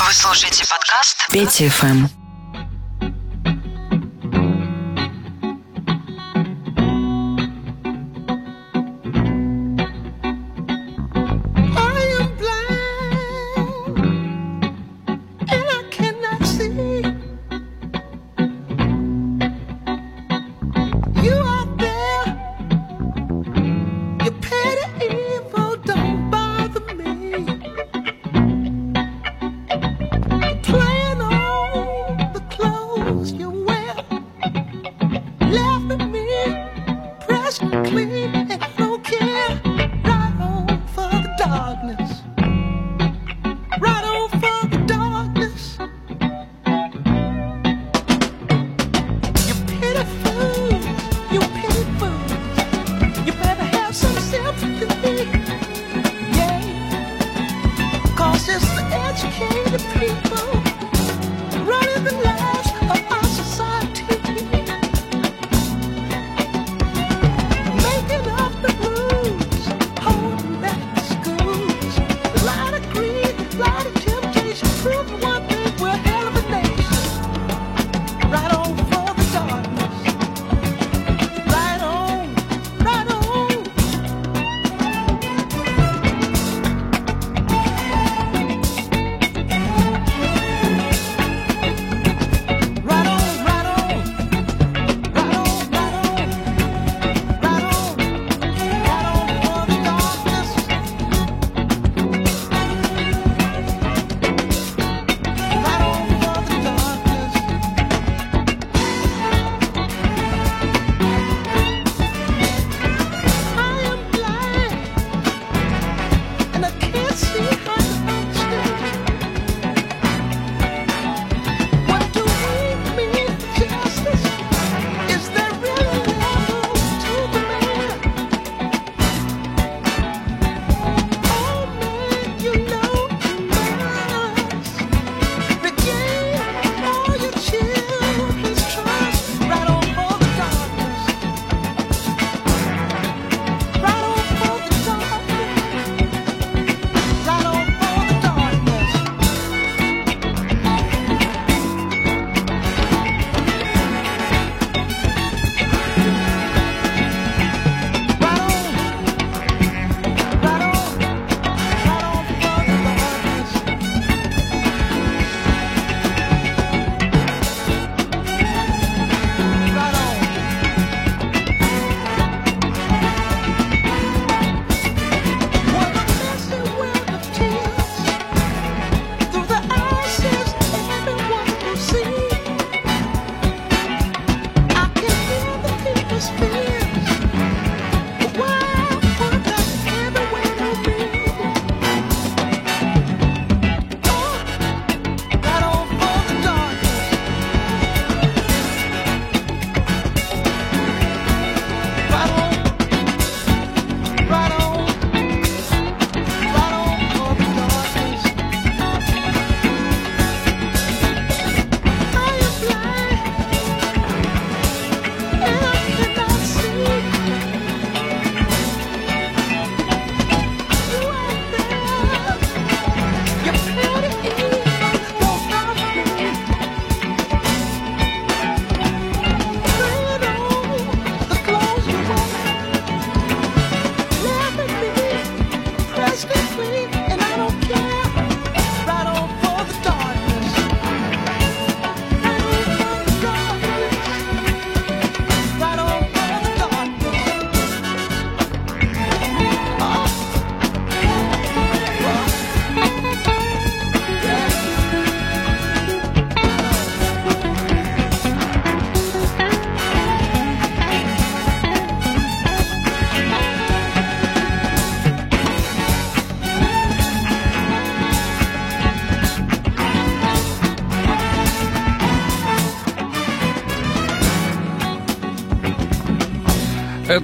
Вы слушаете подкаст Петя ФМ.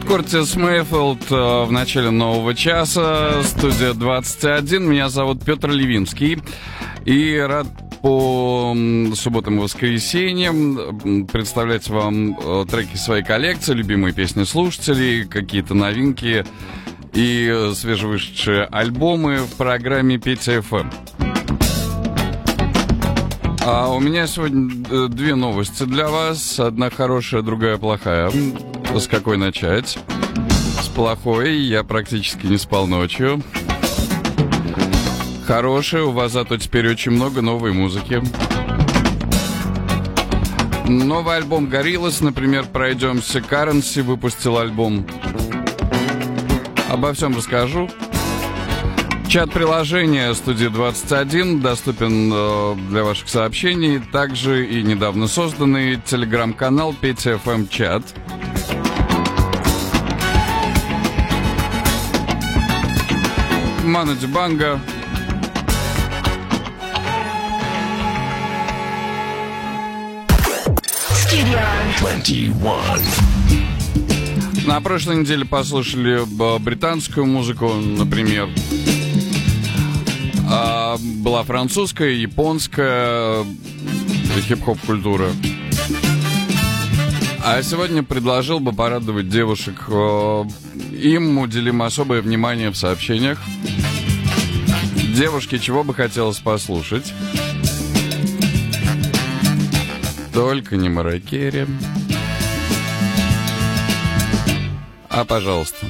Это Куртис Мейфилд э, в начале нового часа, студия 21. Меня зовут Петр Левинский. И рад по субботам и воскресеньям представлять вам э, треки своей коллекции, любимые песни слушателей, какие-то новинки и свежевышедшие альбомы в программе Петя ФМ. А у меня сегодня э, две новости для вас. Одна хорошая, другая плохая. С какой начать? С плохой я практически не спал ночью. Хорошая, у вас зато теперь очень много новой музыки. Новый альбом Гориллас, например, пройдемся. Currency выпустил альбом. Обо всем расскажу. Чат приложения студии 21 доступен э, для ваших сообщений. Также и недавно созданный телеграм-канал Петя ФМ Чат. Мана Дибанга. На прошлой неделе послушали британскую музыку, например. Была французская, японская э, хип-хоп культура. А сегодня предложил бы порадовать девушек. Э, им уделим особое внимание в сообщениях. Девушке чего бы хотелось послушать? Только не Маракере. А, пожалуйста.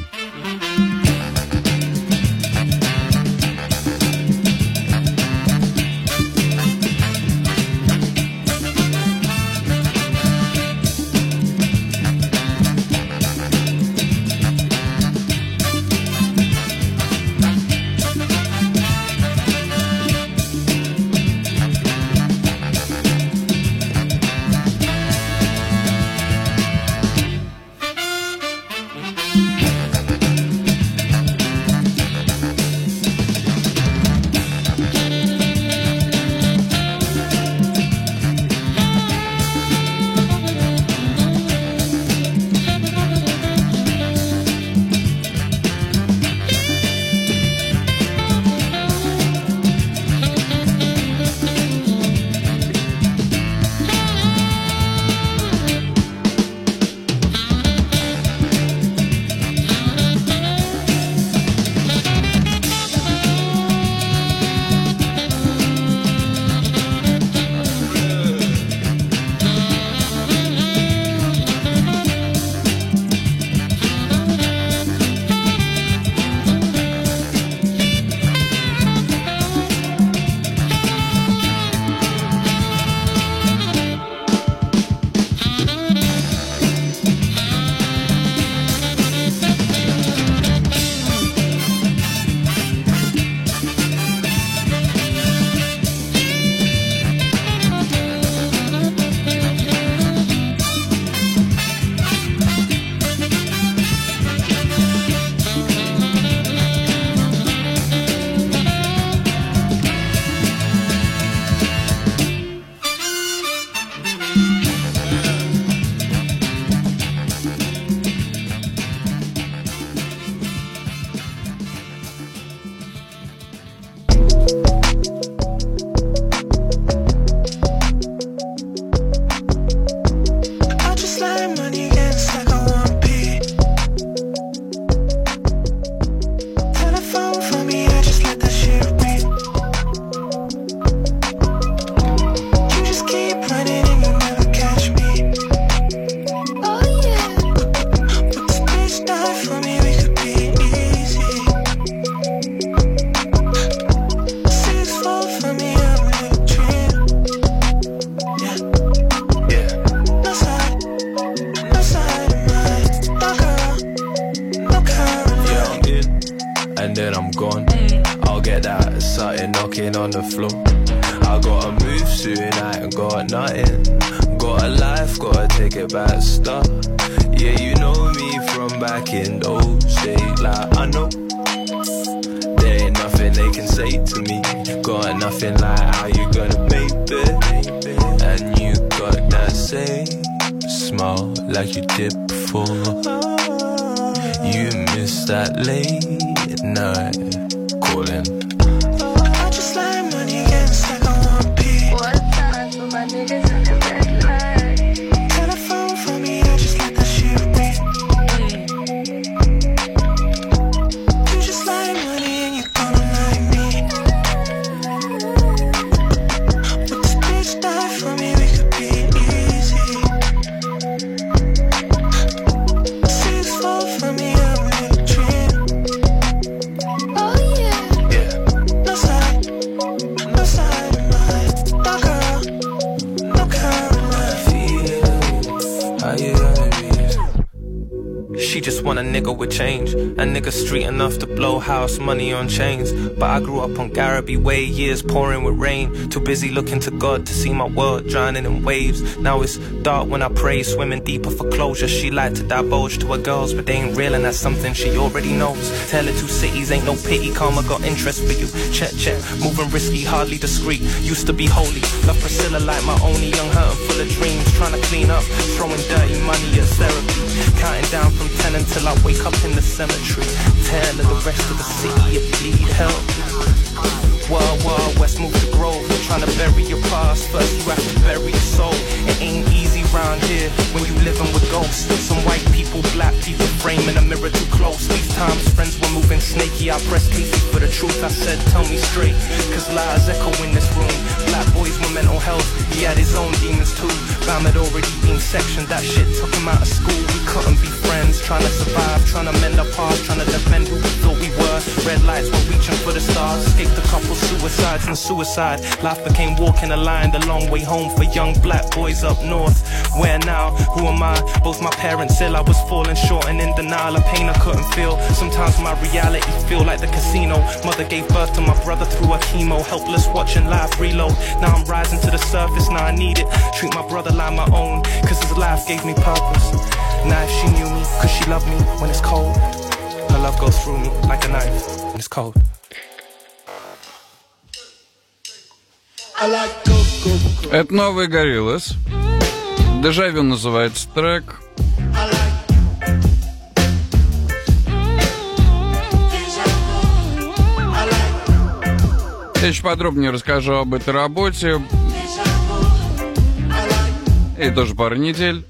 like you did before. You miss that late night calling. With change. A nigga street enough to blow house money on chains. But I grew up on Garraby Way, years pouring with rain. Too busy looking to God to see my world drowning in waves. Now it's dark when I pray, swimming deeper for closure. She like to divulge to her girls, but they ain't real and that's something she already knows. Tell her two cities ain't no pity, karma got interest for you. Check, check, moving risky, hardly discreet. Used to be holy, love Priscilla like my only young hurt full of dreams. Trying to clean up, throwing dirty money at therapy. Counting down from ten until I wake up in the cemetery. Tell the rest of the city if you need help. Wild, wild west, move to Grove. Trying to bury your past, first you have to bury your soul. It ain't easy round here when you living with ghosts. Some white people, black people framing a mirror too close. These times friends were moving snaky. I pressed Casey for the truth. I said, tell me straight, cause lies echo in this room. Black boys with mental health, he had his own demons too. Bam had already been sectioned, that shit took him out of school. We couldn't be friends, trying to survive, trying to mend our past, trying to defend who we thought we were. Red lights were reaching for the stars, escaped a couple suicides and suicide. Life became walking a line, the long way home for young black boys up north. Where now? Who am I? Both my parents said I was falling short and in denial, a pain I couldn't feel. Sometimes my reality feel like the casino. Mother gave birth to my brother through a chemo, helpless watching life reload. Now I'm rising to the surface, now I need it. Treat my brother like my own, cause his life gave me purpose. Now if she knew me, cause she loved me when it's cold. Her love goes through me like a knife when it's cold. Это новый Гориллас. Дежавю называется трек. Я еще подробнее расскажу об этой работе. И тоже пару недель.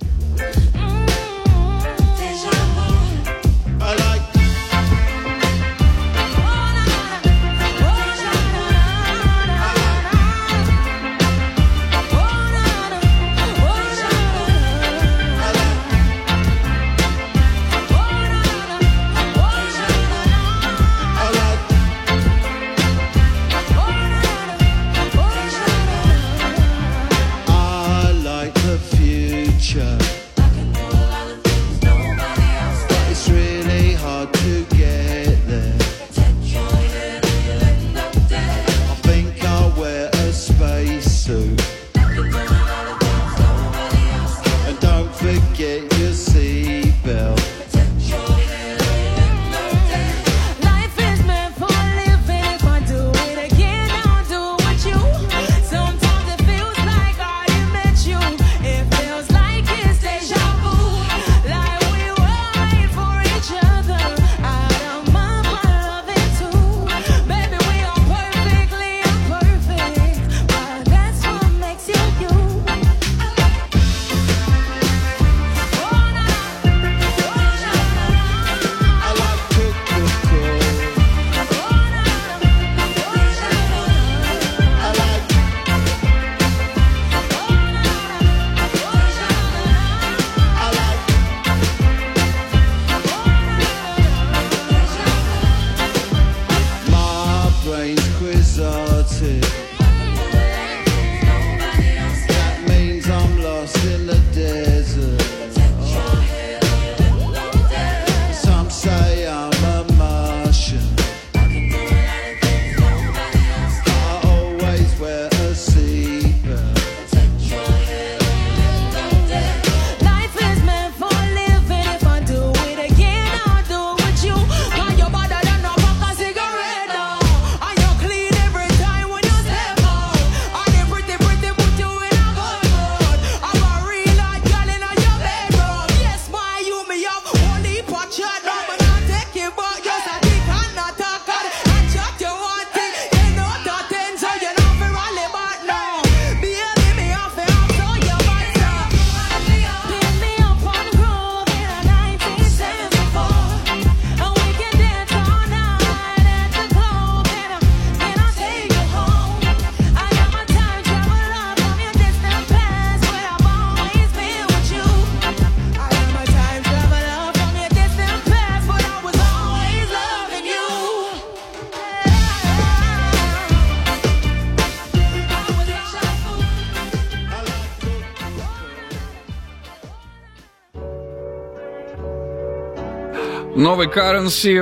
Новый Currency.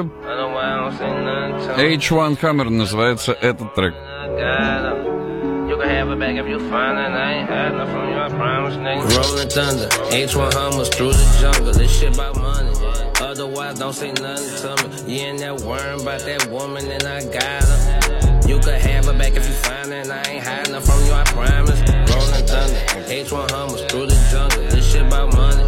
H1 Hammer называется этот трек. Rolling thunder, H1 Hummers through the jungle. This shit about money. Otherwise, don't say nothing to me. You ain't that worm about that woman, and I got her. You could have her back if you find her, and I ain't hiding her from you, I promise. Rolling thunder, H1 Hummers through the jungle. This shit about money.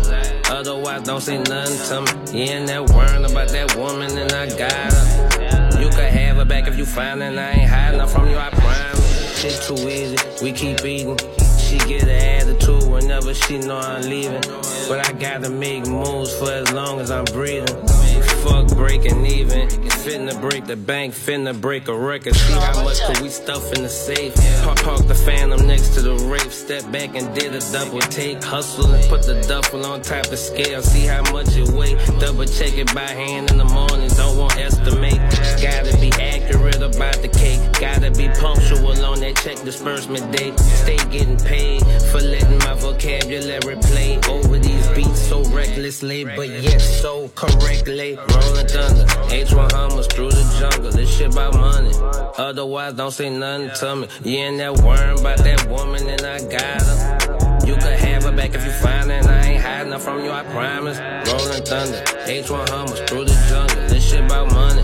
Otherwise, don't say nothing to me. You ain't that worm about that woman, and I got her. You could have her back if you find her, and I ain't hiding her from you, I promise. Shit too easy, we keep eating. She get an attitude whenever she know I'm leaving. But I gotta make moves for as long as I'm breathing. Fuck breaking even. Finna break the bank, finna break a record. See how much could we stuff in the safe? Park, park the phantom next to the rape. Step back and did a double take. Hustle and put the duffel on top of scale. See how much it weigh. Double check it by hand in the morning. Don't want estimate. Gotta be accurate about the cake. Gotta be punctual on that check disbursement date. Stay getting paid for letting my vocabulary play over these beats so recklessly, but yet so correctly. Rolling thunder, H1 Hummers through the jungle. This shit about money. Otherwise, don't say nothing to me. You ain't that worm about that woman, and I got her. You could have her back if you find her, and I ain't hiding from you, I promise. Rolling thunder, H1 Hummers through the jungle. This shit about money.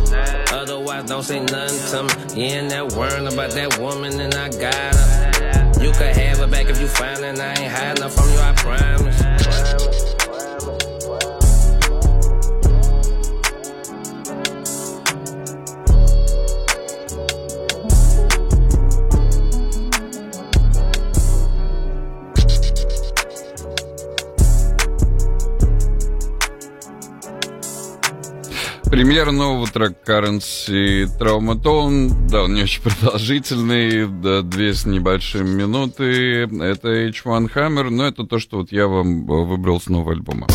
Otherwise, don't say nothing to me. You ain't that worm about that woman, and I got her. You could have her back if you find her, and I ain't hiding from you, I promise. Премьера нового трека Currency Traumatone. Да, он не очень продолжительный, да, две с небольшим минуты. Это H1 Hammer, но это то, что вот я вам выбрал с нового альбома.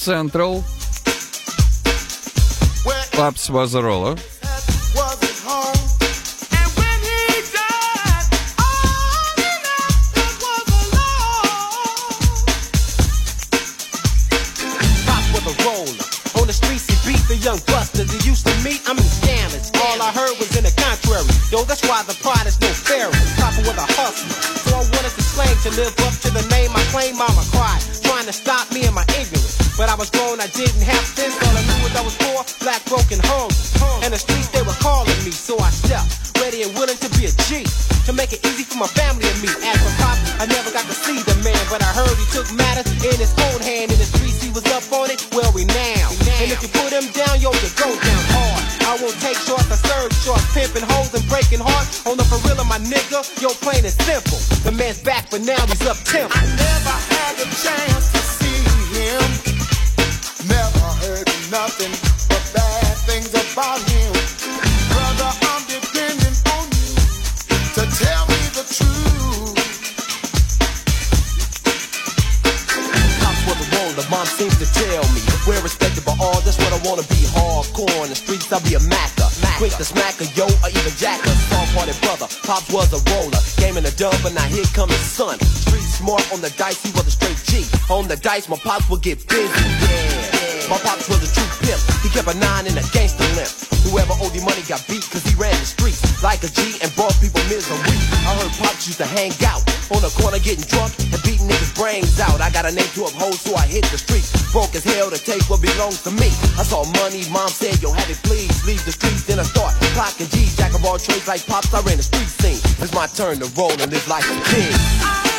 Central. Pops was a roller. but now he's up get busy, yeah. My pops was a true pimp, he kept a nine and a gangster limp. Whoever owed him money got beat, cause he ran the streets like a G and brought people misery. I heard pops used to hang out on the corner getting drunk and beating niggas' brains out. I got a name to uphold, so I hit the streets. Broke as hell to take what belongs to me. I saw money, mom said, yo, have it please. Leave the streets, then I start clocking G. Jack of all trades like pops, I ran the street scene. It's my turn to roll and live like a king.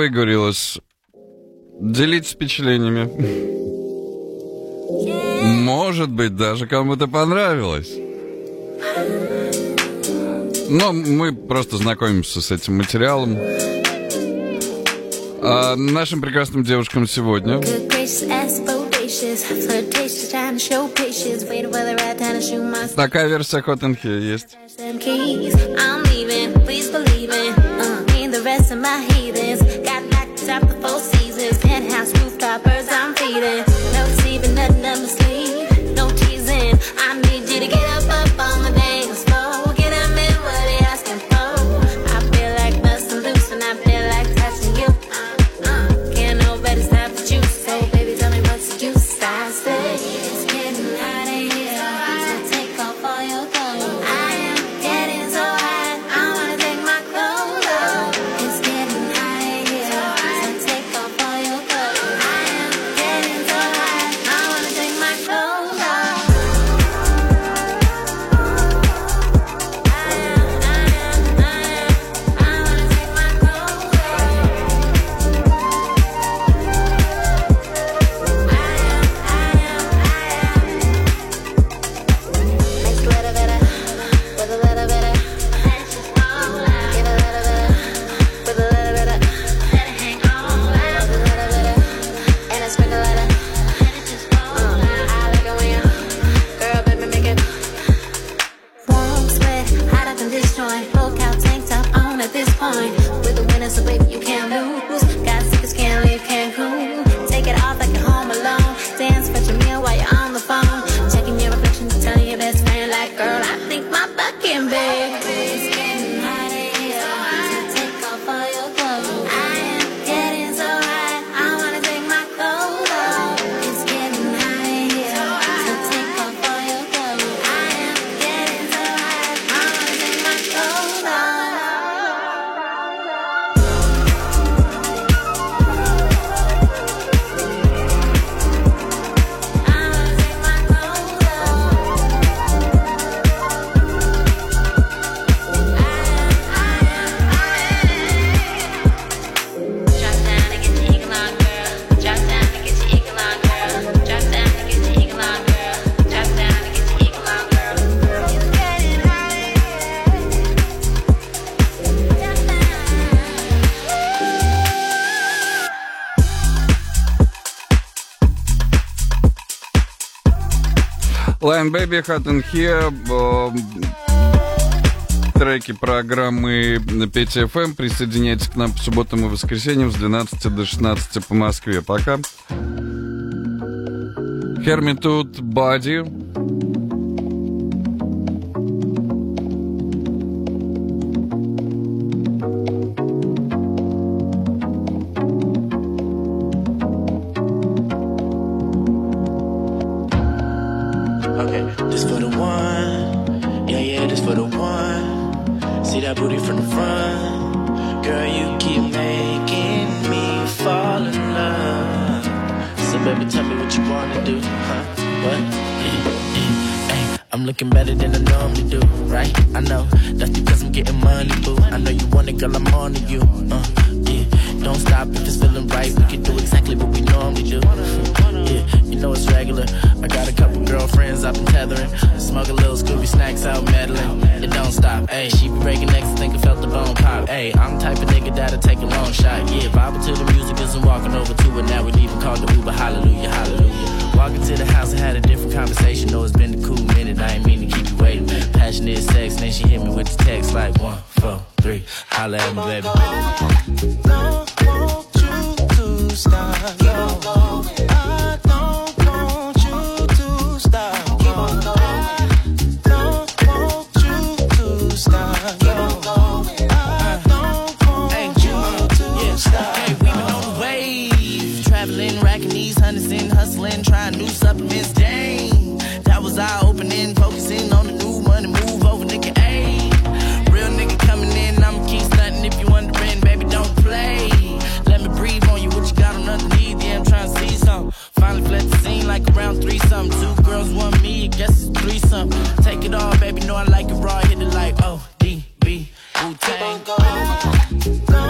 Вы говорилось Делитесь впечатлениями. Может быть, даже кому-то понравилось. Но мы просто знакомимся с этим материалом. А нашим прекрасным девушкам сегодня Такая версия Hot and Key есть. it. Baby, Hot and Here. Э, треки программы Петя ФМ. Присоединяйтесь к нам по субботам и воскресеньям с 12 до 16 по Москве. Пока. Хермитуд body. go. go.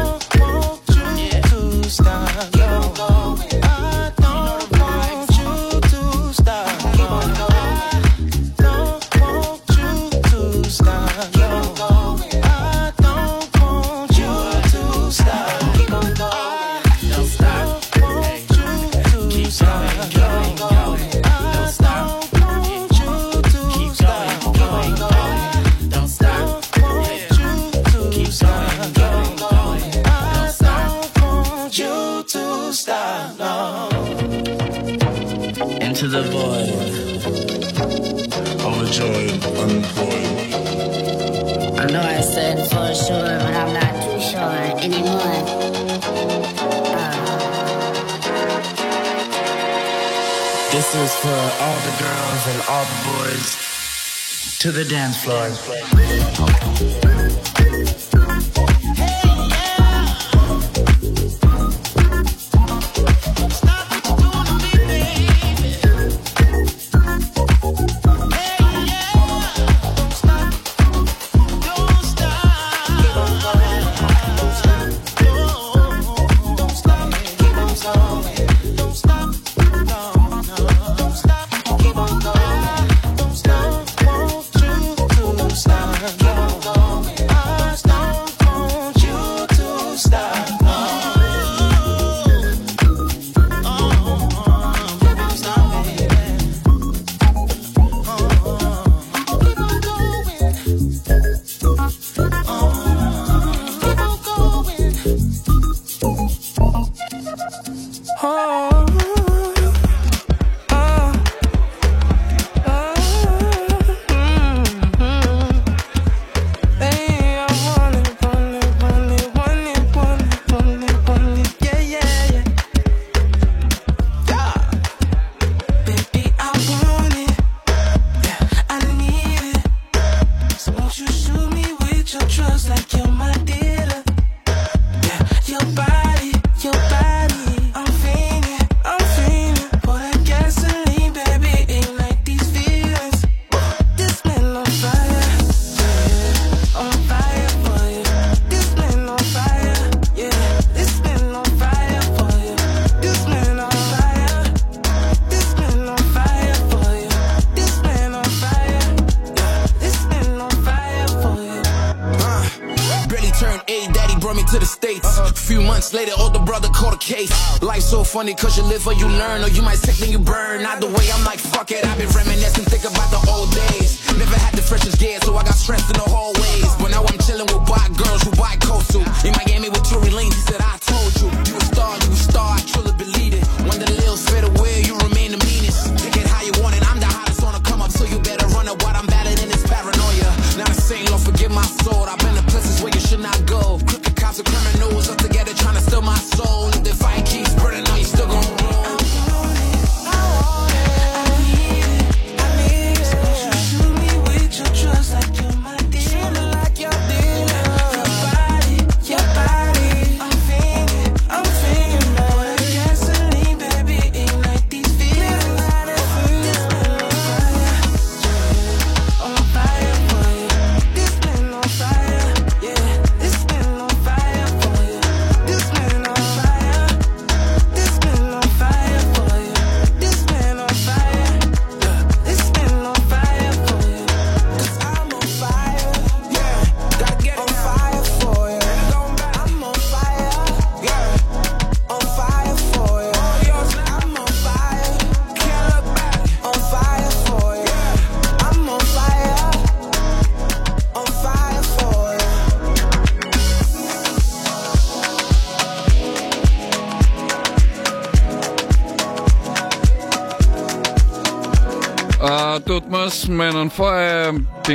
all the girls and all the boys to the dance floor.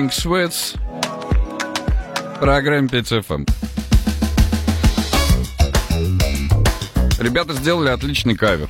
Pink Sweats. Программа 5FM. Ребята сделали отличный кавер.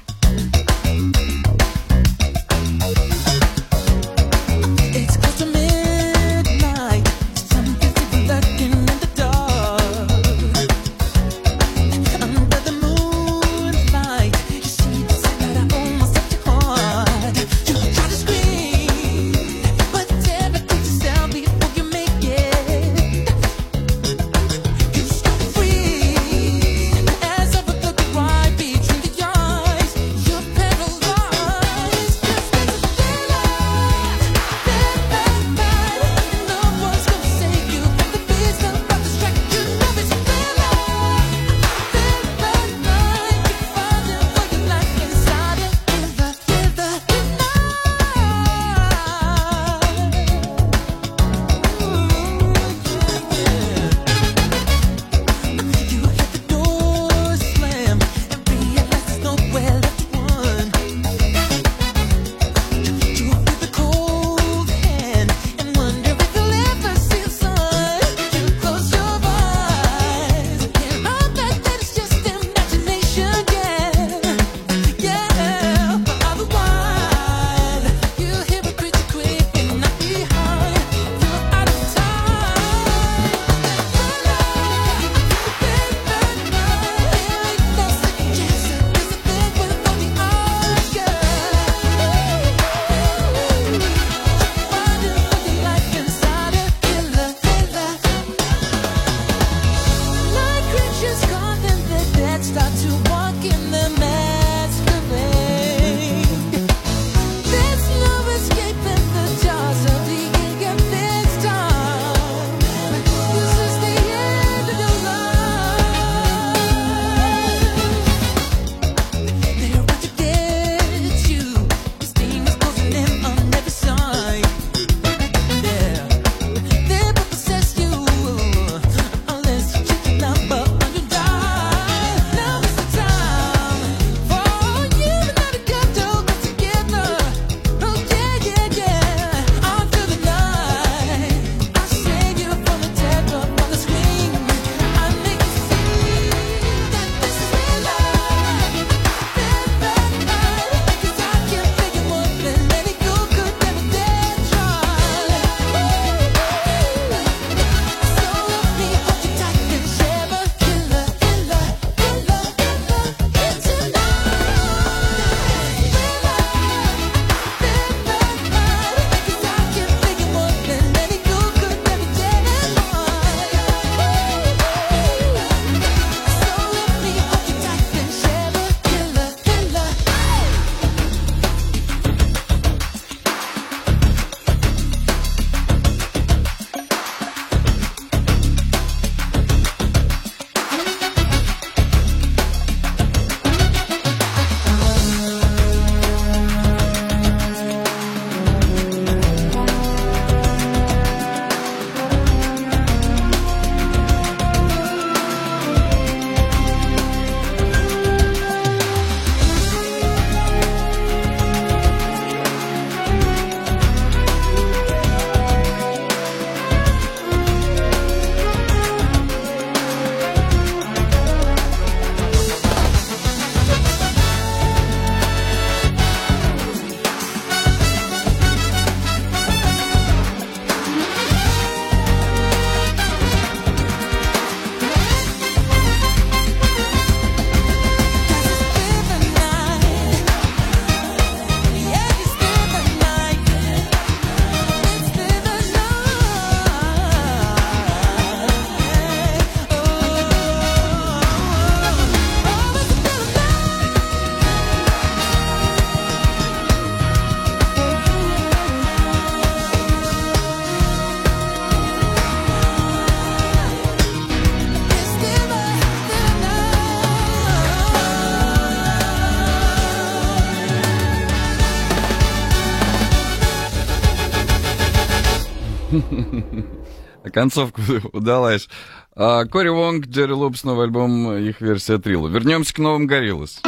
Концовка удалась. А, Кори Вонг, Джерри Лупс, новый альбом, их версия Трилла. Вернемся к новым Гориллас.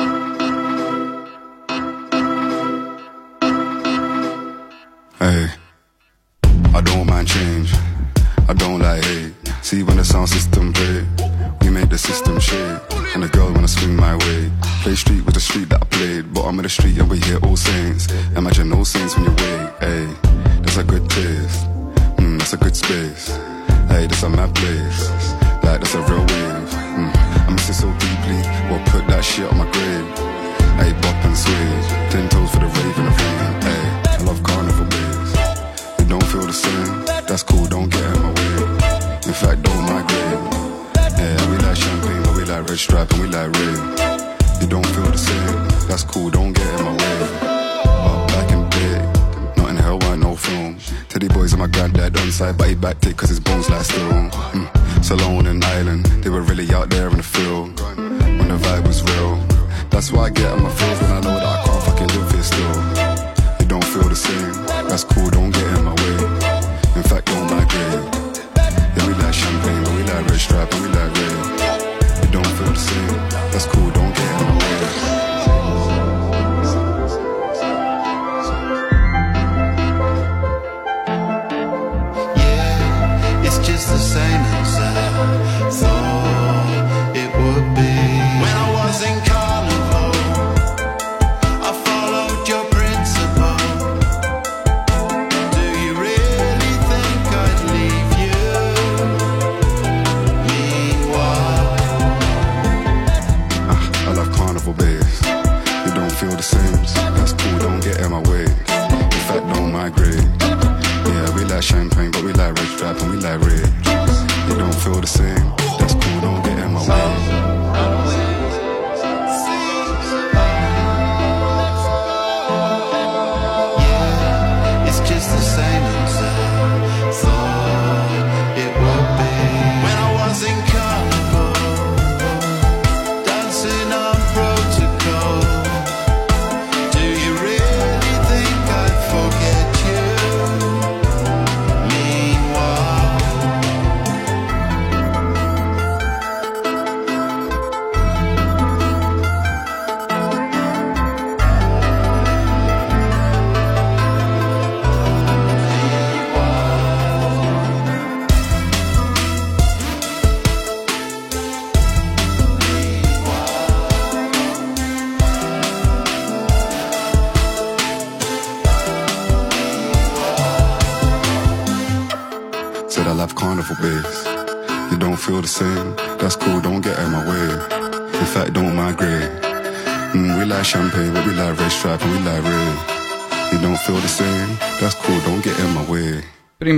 Hey, I don't mind change. I don't like hate. See when the sound system play, we make the system shake. And the girl wanna swing my way. Play street with the street that I played. Bottom of the street and we hear all saints. Imagine no saints when you wait. Hey, that's a good taste. Mm, that's a good space. Hey, that's a mad place. Like that's a real wave. Mm, I miss it so deeply. Well, put that shit on my grave. Hey, bop and sway. Ten toes for the rave and the rain. Hey, I love carnival bays. You don't feel the same. That's cool, don't get in my way. In fact, don't migrate. Yeah, we like champagne, but we like red stripe and we like red. You don't feel the same. That's cool, don't get in my way. Film. Teddy boys and my granddad on side, but he backed it cause his bones like still. Mm. Salone and Island, they were really out there in the field. When the vibe was real. That's why I get on my feels when I know that I can't fucking live here still. You don't feel the same. That's cool, don't get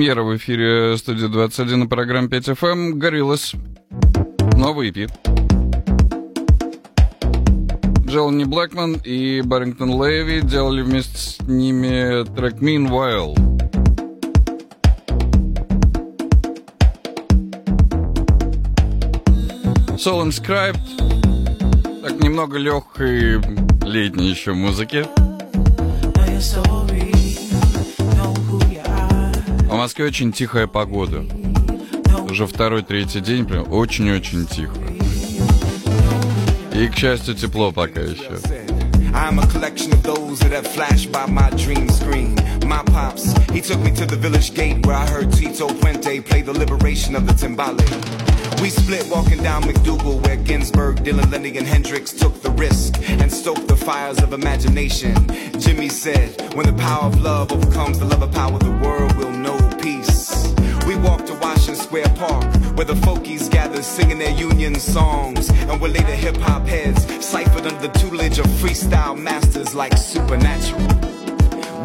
Премьера в эфире студии 21 на программе 5 FM Гориллас. Новый EP. Джелани Блэкман и Баррингтон Леви делали вместе с ними трек Meanwhile. Soul Inscribed. Так немного легкой летней еще музыки. Москве очень тихая погода. Уже второй, третий день прям очень-очень тихо. И, к счастью, тепло пока еще. I'm a collection of those that have flashed by my dream screen. My pops, he took me to the village gate where I heard Tito Puente play the liberation of the timbale. We split walking down McDougal where Ginsberg, Dylan, Lenny, and Hendrix took the risk and stoked the fires of imagination. Jimmy said, when the power of love overcomes the love of power, the world will Square Park, where the folkies gather singing their union songs, and where later hip hop heads ciphered under the tutelage of freestyle masters like Supernatural.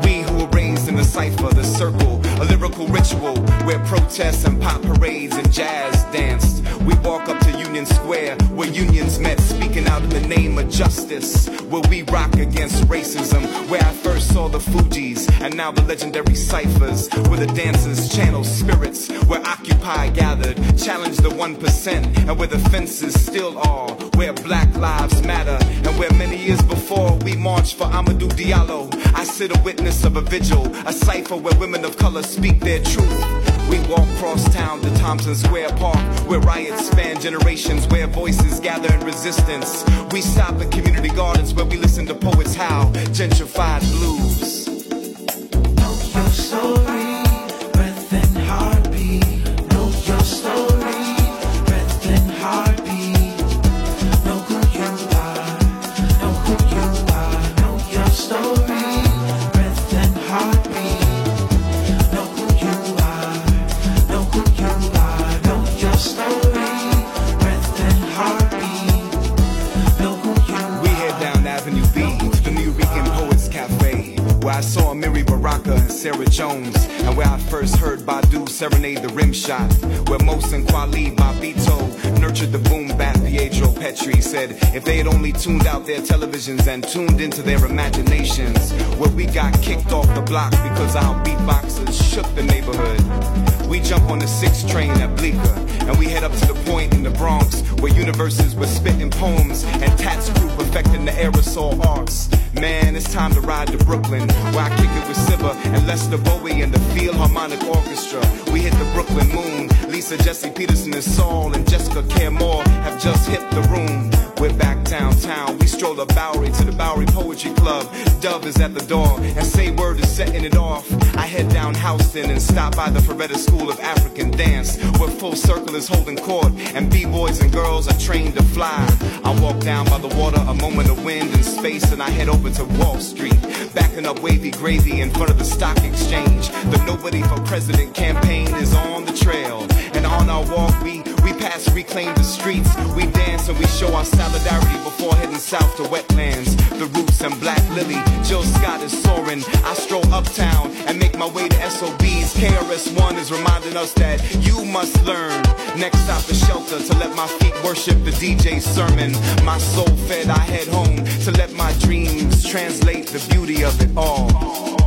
We who were raised in the cipher, the circle, a lyrical ritual where protests and pop parades and jazz danced. We walk up to Union Square where unions met, speaking out in the name of justice. Where we rock against racism, where I first saw the Fugees and now the legendary ciphers. Where the dancers channel spirits, where Occupy gathered, challenged the 1%, and where the fences still are. Where black lives matter, and where many years before we marched for Amadou Diallo. I sit a witness of a vigil, a cipher where women of color speak their truth. We walk cross town to Tompkins Square Park, where riots span generations, where voices gather in resistance. We stop at community gardens where we listen to poets howl, gentrified blues. Serenade the rim shot, where Mohsen Kweli Bobbito nurtured the boom bap Pedro Pietri said if they had only tuned out their televisions and tuned into their imaginations, where we got kicked off the block because our beatboxers shook the neighborhood. We jump on the 6 train at Bleecker, and we head up to the point in the Bronx where universes were spitting poems and TATS Cru perfecting the aerosol arts. Man, it's time to ride to Brooklyn, where I kick it with Sibba and Lester Bowie and the Philharmonic Orchestra. We hit the Brooklyn moon. Lisa Jesse Peterson and Saul and Jessica Care have just hit the room. We're back downtown. We stroll up Bowery to the Bowery Poetry Club. Dove is at the door, and Say Word is setting it off. I head down Houston and stop by the Ferretta School of African Dance, where Full Circle is holding court, and B-boys and girls are trained to fly. I walk down by the water, a moment of wind and space, and I head over to Wall Street, backing up wavy gravy in front of the stock exchange. The Nobody for President campaign is on the trail, and on our walk we we pass reclaim the streets. We dance and we show our solidarity before heading south to wetlands. The roots and Black Lily, Jill Scott is soaring. I stroll uptown and make my way to SOBs. KRS-One is reminding us that you must learn. Next stop is shelter to let my feet worship the DJ's sermon. My soul fed, I head home to let my dreams translate the beauty of it all.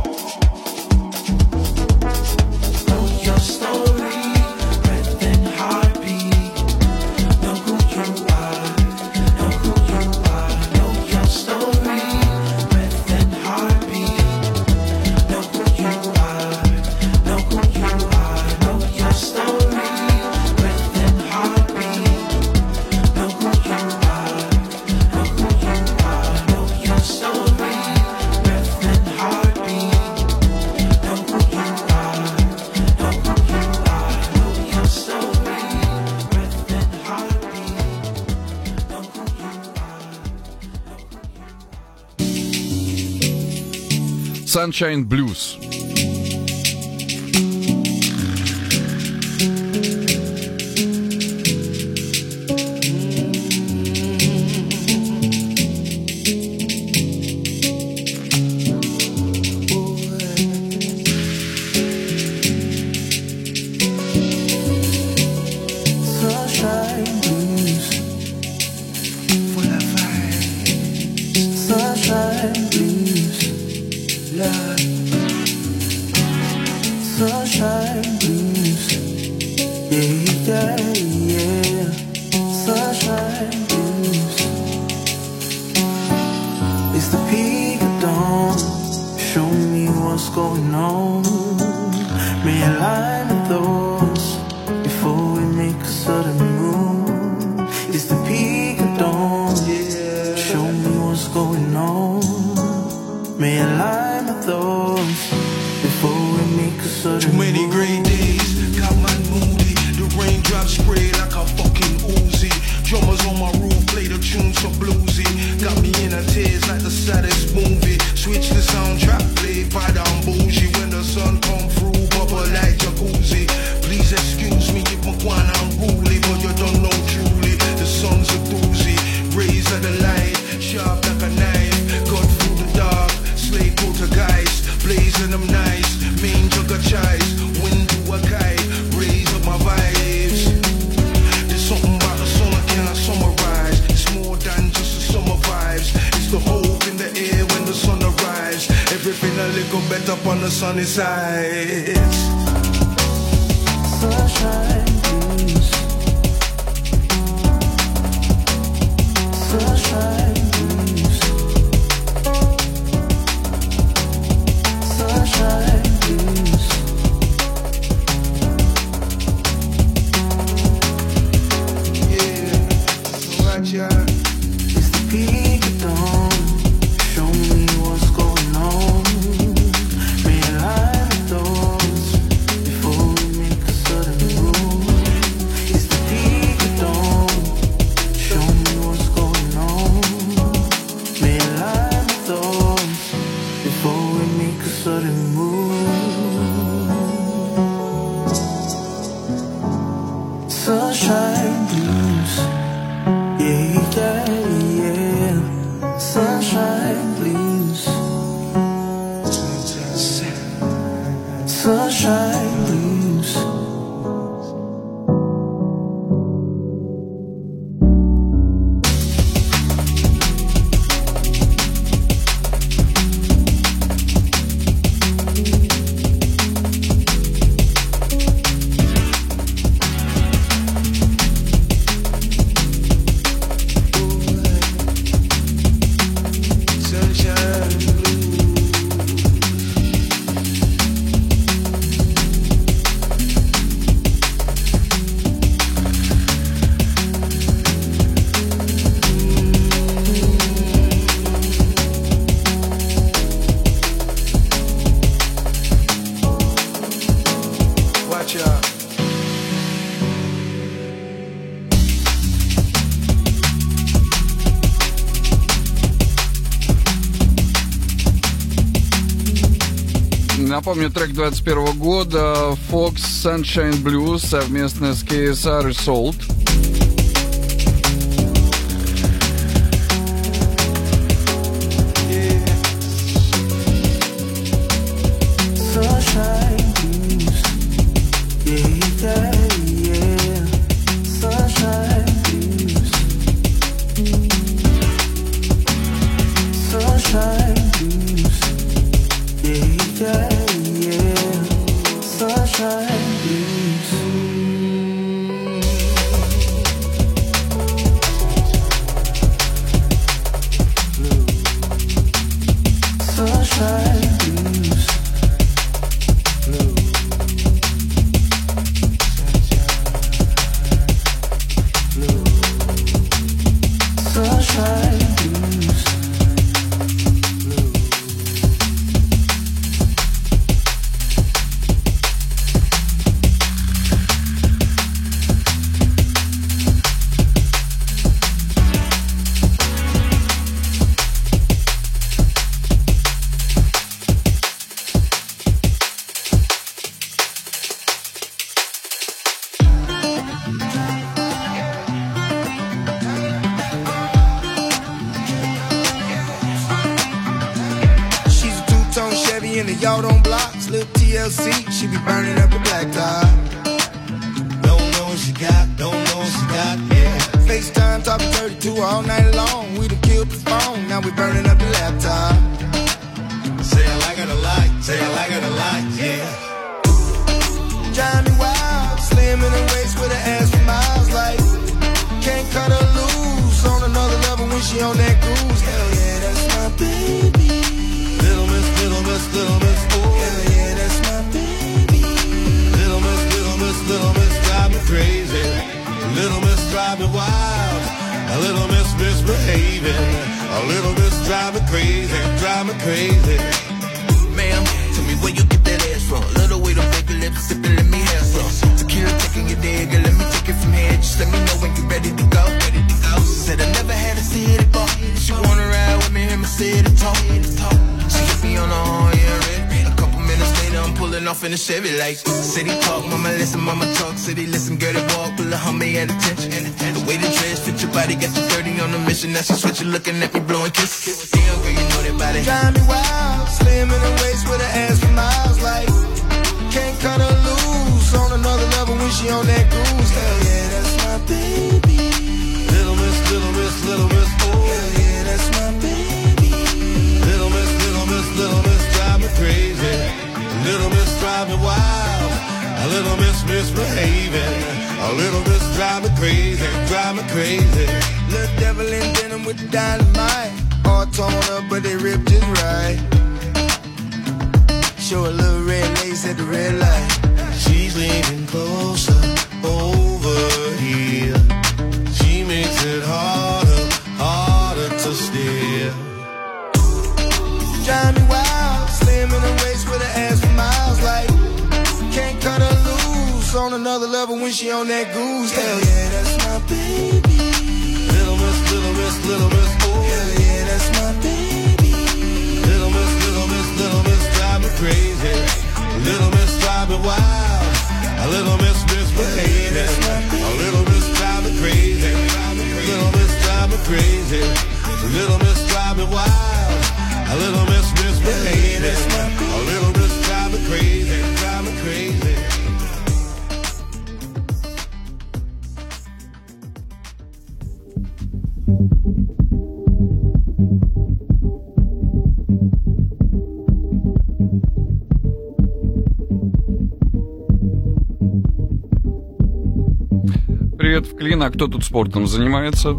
Sunshine Blues. Sunshine помню трек 21 года Fox Sunshine Blues совместно с KSR и Salt. misbehaving. A little bit drive me crazy, drive me crazy. Little devil in denim with dynamite. All torn up, but they ripped just right. Show a little red lace at the red light. She's leaning closer over here. She makes it hard. on another level when she on that goose. Hell yeah, that's my baby. Little miss, little miss, little miss, Oh, Hell yeah, that's my baby. Little miss, little miss, little miss, driving crazy. Little miss, driving wild. A little miss, misbehaving. A little miss, drive me crazy. Little miss, driving crazy. Little miss, driving wild. A little miss, misbehaving. A little miss, driving crazy. Driving crazy. Клин, а кто тут спортом занимается?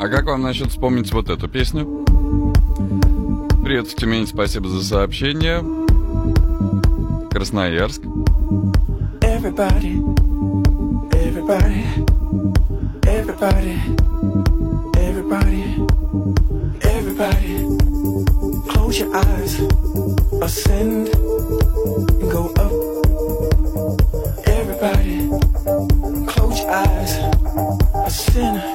А как вам насчет вспомнить вот эту песню? Привет, в Тюмень, спасибо за сообщение. Красноярск. Everybody, everybody, everybody, everybody, everybody, close your eyes. ascend and go up. Everybody, close your eyes, ascend.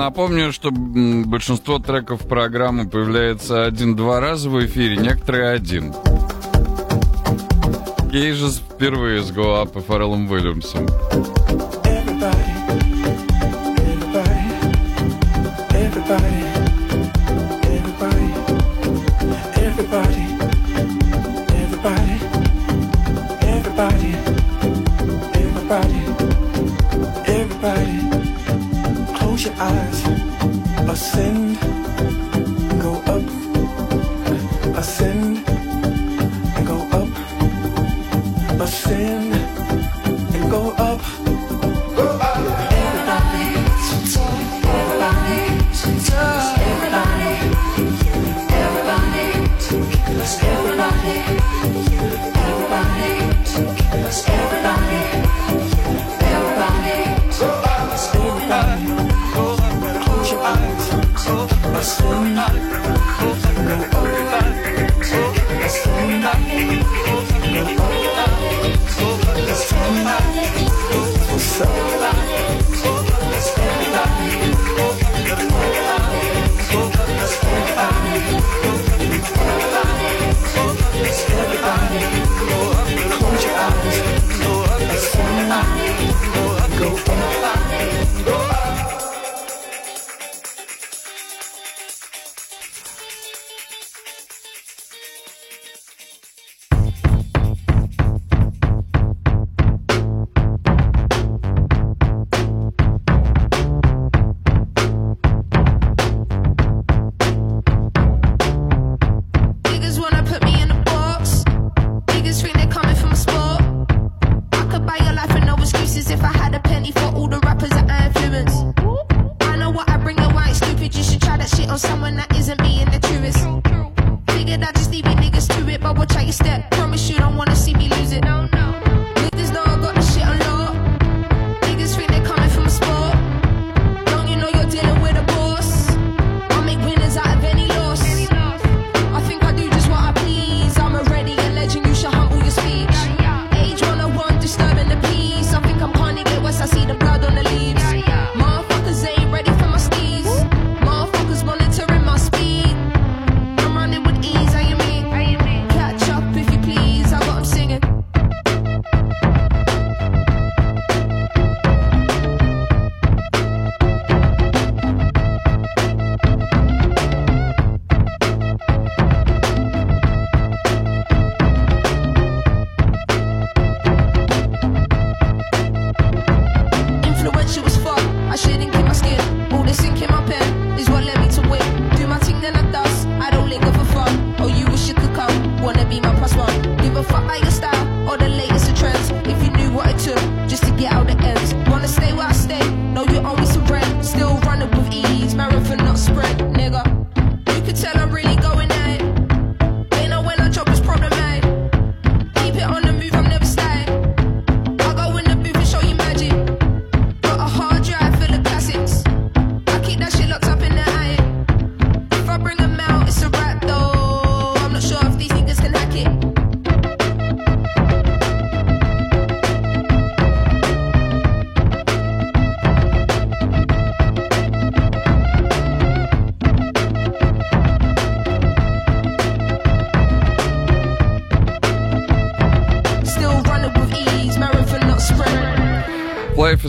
Напомню, что большинство треков программы появляется один-два раза в эфире, некоторые один. Кейджес впервые с Гоап и Фарреллом Уильямсом.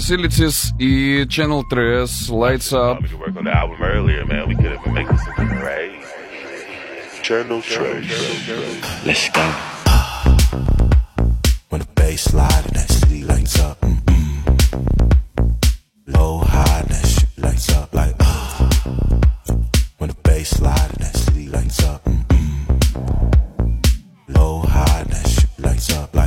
facilities и Channel 3 Lights Up. Let's go. Ah. When the bass slide and that city lights up. Mm-hmm. Low high and that shit lights up like. Uh. When the bass slide and that city lights up. Mm-hmm. Low high and that shit lights up like.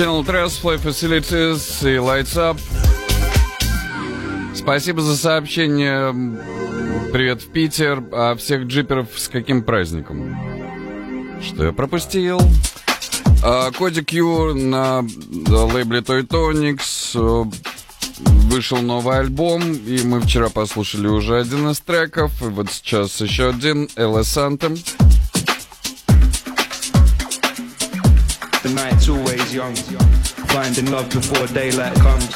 Channel 3, Play Facilities и Lights Up. Спасибо за сообщение. Привет в Питер. А всех джиперов с каким праздником? Что я пропустил? А, Коди Кью на лейбле Toy Tonics э, вышел новый альбом, и мы вчера послушали уже один из треков, и вот сейчас еще один, Элла Сантем. always young, finding love before daylight comes.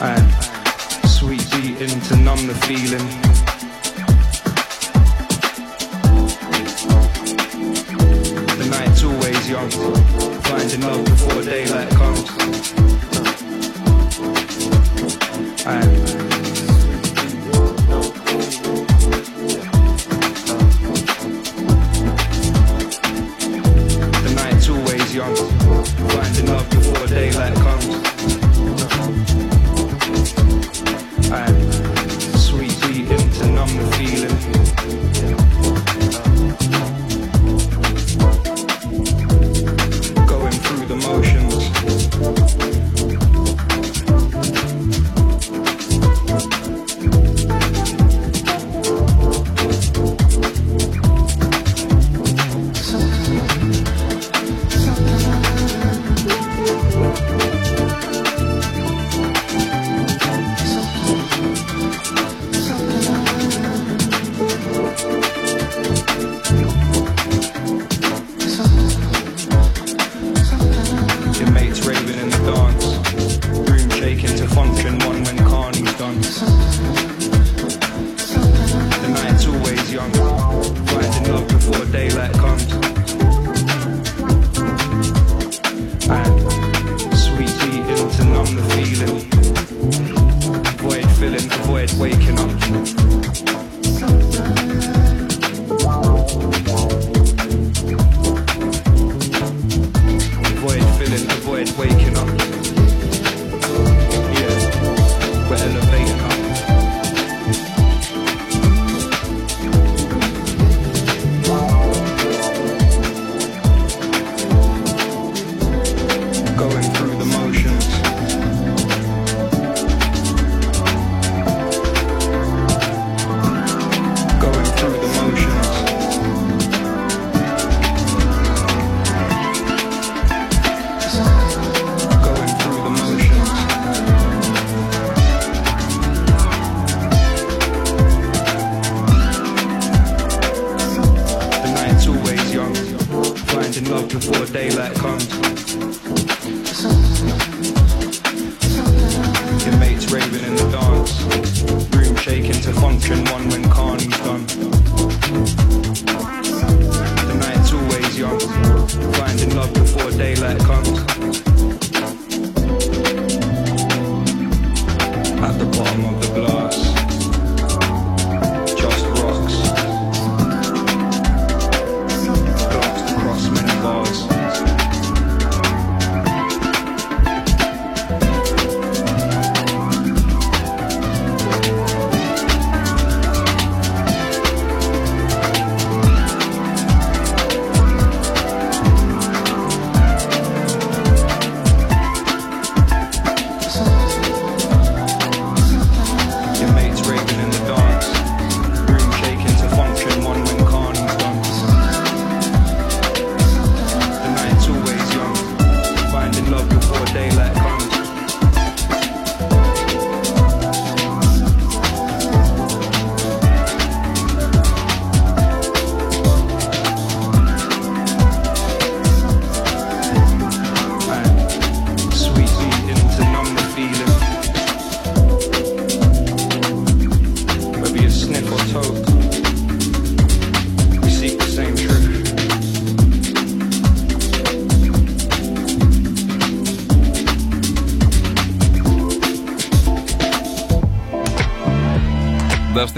And sweet beating to numb the feeling.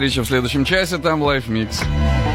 встреча в следующем часе. Там лайфмикс. Микс.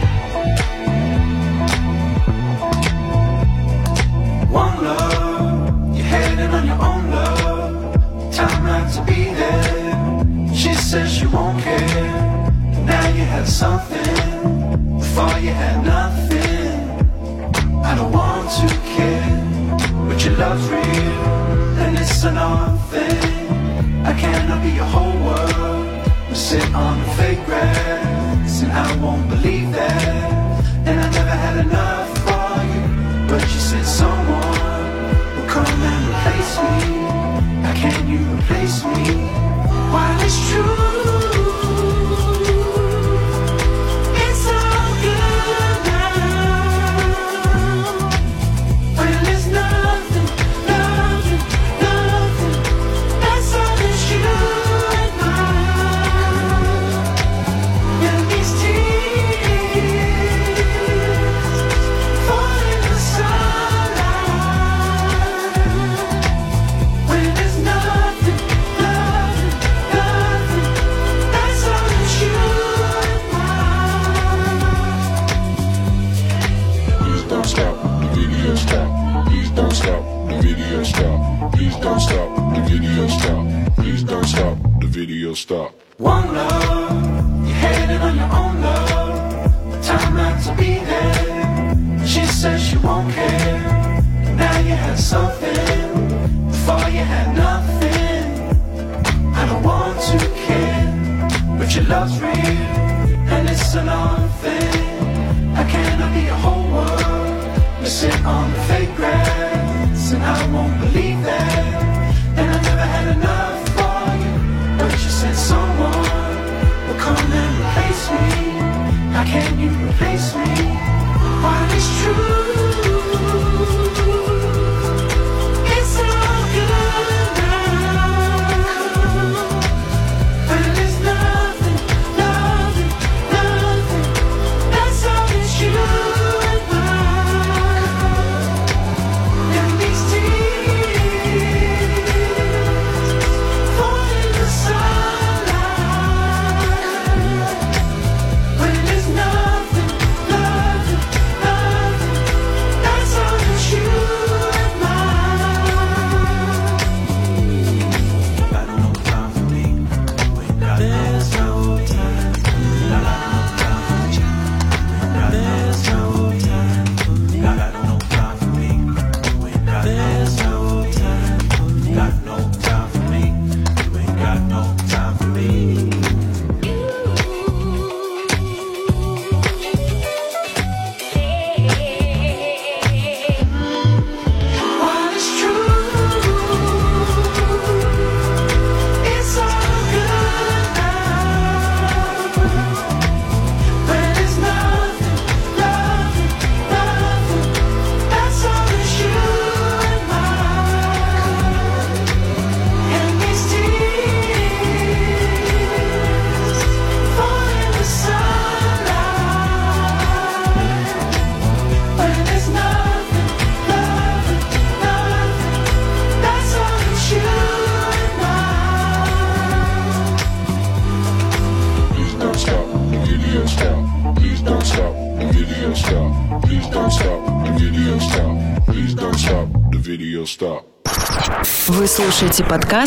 Подкаст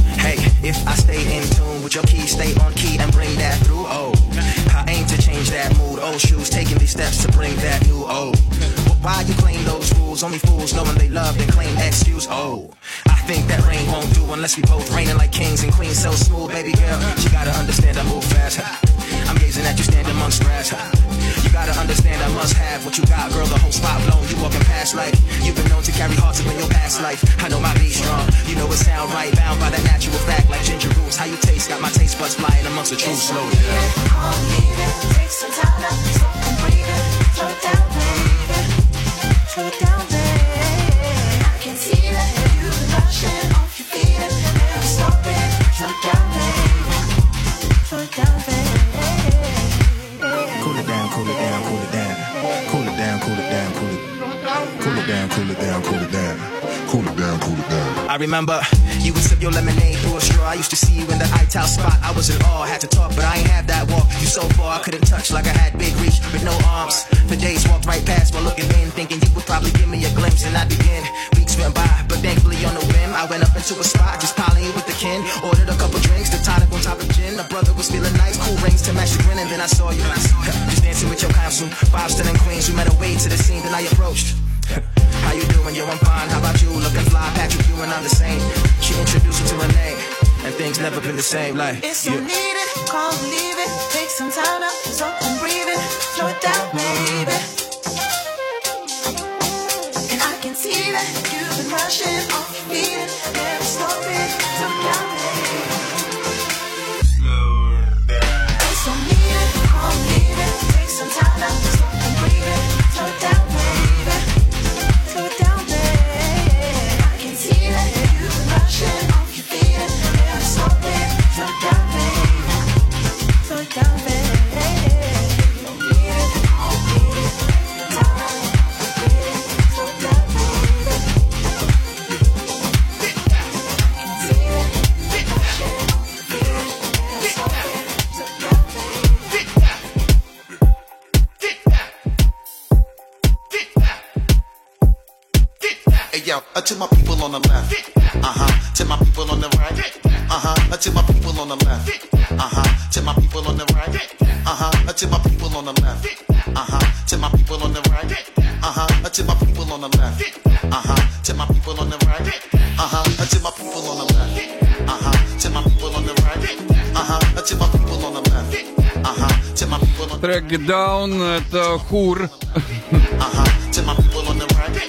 known to carry hearts in your past life. I know my strong. You know it sound right, bound by that natural fact like ginger roots. How you taste? Got my taste buds flying amongst the true slow. Cool Cool it down, cool it down, cool it down. Cool it down. I remember you would sip your lemonade through a straw. I used to see you in the ital spot. I was in awe, had to talk, but I ain't have that walk. You so far, I couldn't touch like I had big reach with no arms. For days, walked right past while looking in, thinking you would probably give me a glimpse, and I begin. Weeks went by, but thankfully on a whim, I went up into a spot, just piling you with the kin. Ordered a couple drinks, the tonic on top of gin. The brother was feeling nice, cool rings to match the grin, and then I saw you. Just dancing with your counsel, Boston and Queens. We met a way to the scene, then I approached. How you doing? Yo, I'm fine. How about you? Looking fly, Patrick, you and I'm the same. She introduced me to her name, and things never been the same. Like, It's so yeah. needed, can't believe it. Take some time out, so I'm breathing. Slow it down, baby. And I can see that you've been rushing off your feet. Never stop it, slow down, baby. It's so needed, can't believe it. Take some time out, so I'm breathing. Slow it down, uh, to my people on the left. Uh huh. To my people on the right. Uh huh. Uh, to my people on the left. Uh huh. To my people on the right. Uh huh. Uh, to my people on the left. Uh huh. To my people on the right. Uh huh. Uh, to my people on the left. Uh huh. To my people on the right. Uh huh. Uh, to my people on the left. Uh huh. To my people on the right. Uh huh. Uh, to my people on the left. Uh huh. To my people on Трек Get Down — это Хур.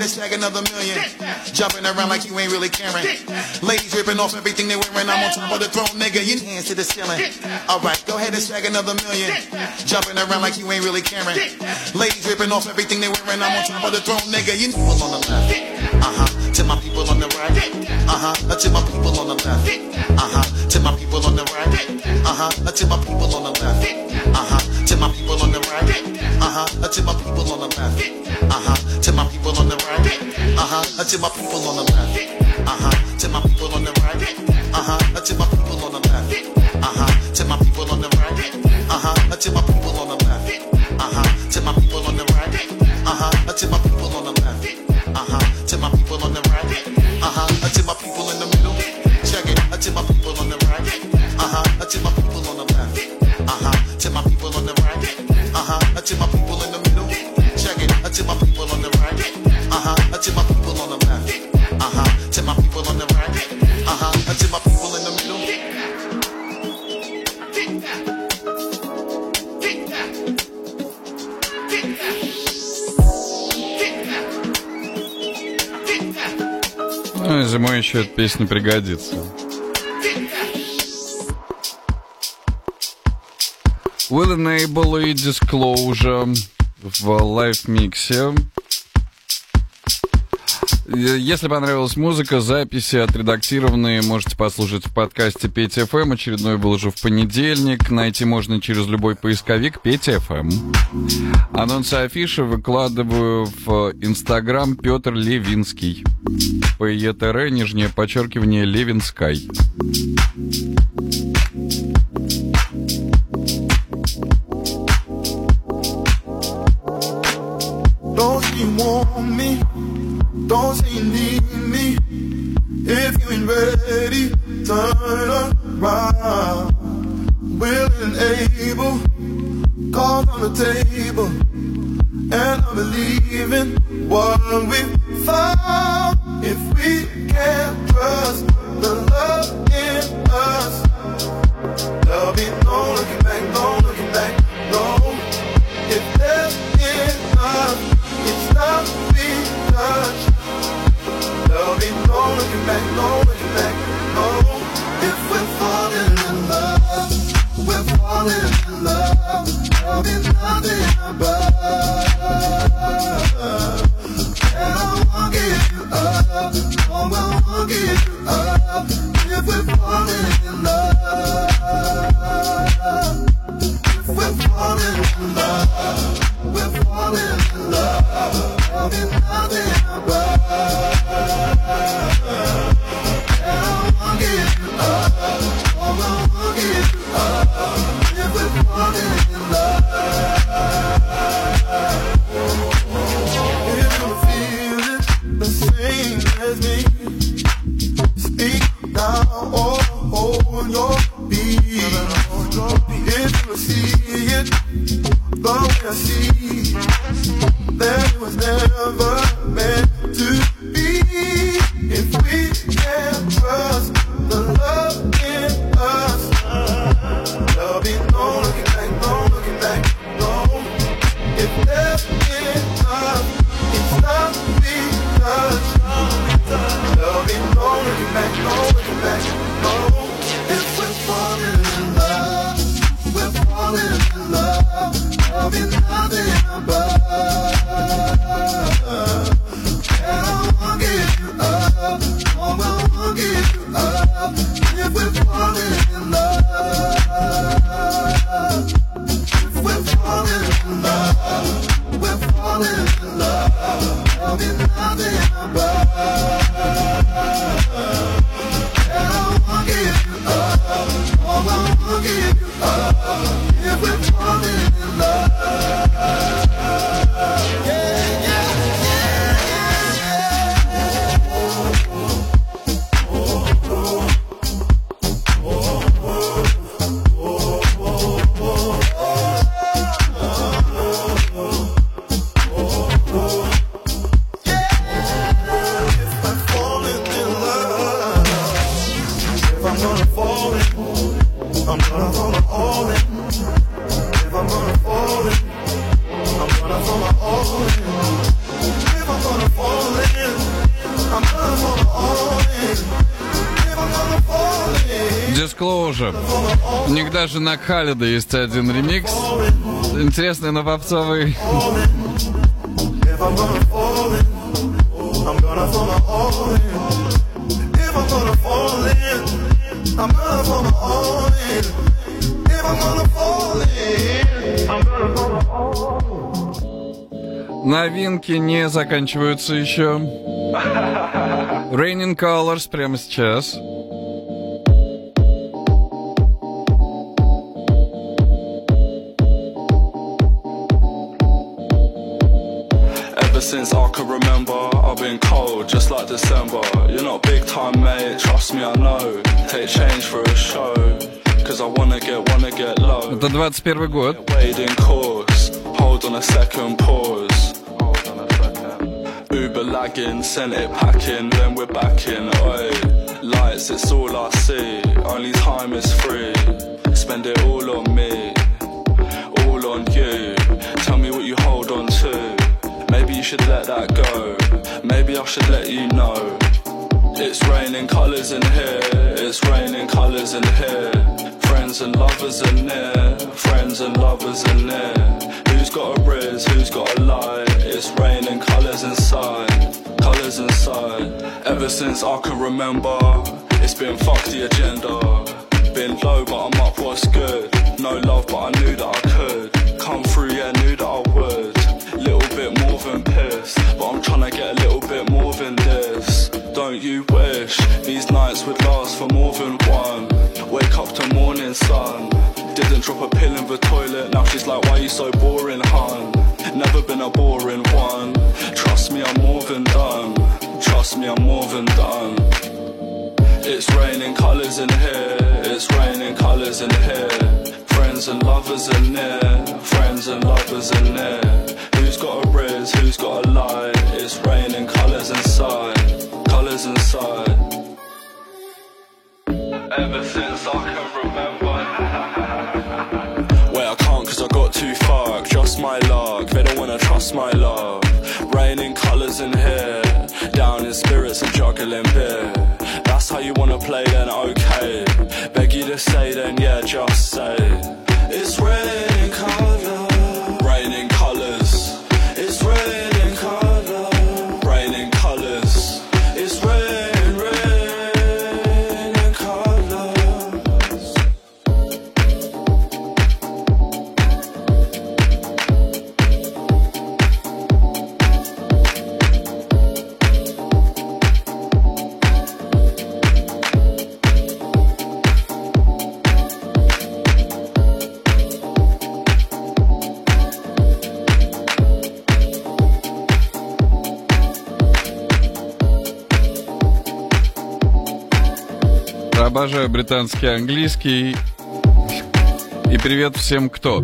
To snag another million. Jumping around like you ain't really caring. Ladies ripping off everything they wearing. I'm on top of the throne, nigga. You hands to the ceiling. All right, go ahead and snag another million. Jumping around like you ain't really caring. Ladies ripping off everything they wearing. I'm on top of the throne, nigga. You people on the left. Uh huh. To my people on the right. Uh huh. To my people on the left. Uh huh. To my people on the right. Uh huh. To my people on the left. Uh huh. To my people on the right. Uh huh. To my people on the left. Uh huh. To my people on the right. Uh huh. To my people on the left. Uh huh. To my people on the right. Uh huh. To my people on the left. Uh huh. To my people on the right. Uh huh. To my people ночью эта песня пригодится. Will Enable и Disclosure в лайв-миксе. Э, если понравилась музыка, записи отредактированные можете послушать в подкасте Петя ФМ. Очередной был уже в понедельник. Найти можно через любой поисковик Петя ФМ. Анонсы афиши выкладываю в Инстаграм Петр Левинский. П.Е.Т.Р. Нижнее подчеркивание Левинскай. Халида есть один ремикс. Интересный, но попсовый. Новинки не заканчиваются еще. Raining Colors прямо сейчас. December. You're not big time, mate. Trust me, I know. Take change for a show. Cause I wanna get, wanna get low. Это 21 год. Waiting course. Hold on a second pause. Uber lagging, sent it packing, then we're back in. Oi, lights, it's all I see. Only time is free. Spend it all on me, all on you. Tell me what you hold on to. Maybe you should let that go. I should let you know. It's raining colours in here, it's raining colours in here. Friends and lovers are near, friends and lovers are near. Who's got a riz, who's got a lie? It's raining colours inside, colours inside. Ever since I can remember, it's been fuck the agenda. Been low, but I'm up, what's good? No love, but I knew that I nights would last for more than one? Wake up to morning sun. Didn't drop a pill in the toilet, now she's like, why you so boring, hun? Never been a boring one. Trust me, I'm more than done. Trust me, I'm more than done. It's raining colours in here, it's raining colours in here. Friends and lovers in there, friends and lovers in there. Who's got a riz, who's got a lie? It's raining colours inside, colours inside. Ever since I can remember. Wait, I can't cause I got too far. Just my luck, they don't wanna trust my love. Raining colours in here, down in spirits and juggling beer. That's how you wanna play, then okay. Beg you to say, then yeah, just say. It's raining Обожаю британский английский. И привет всем, кто.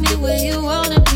Be where you wanna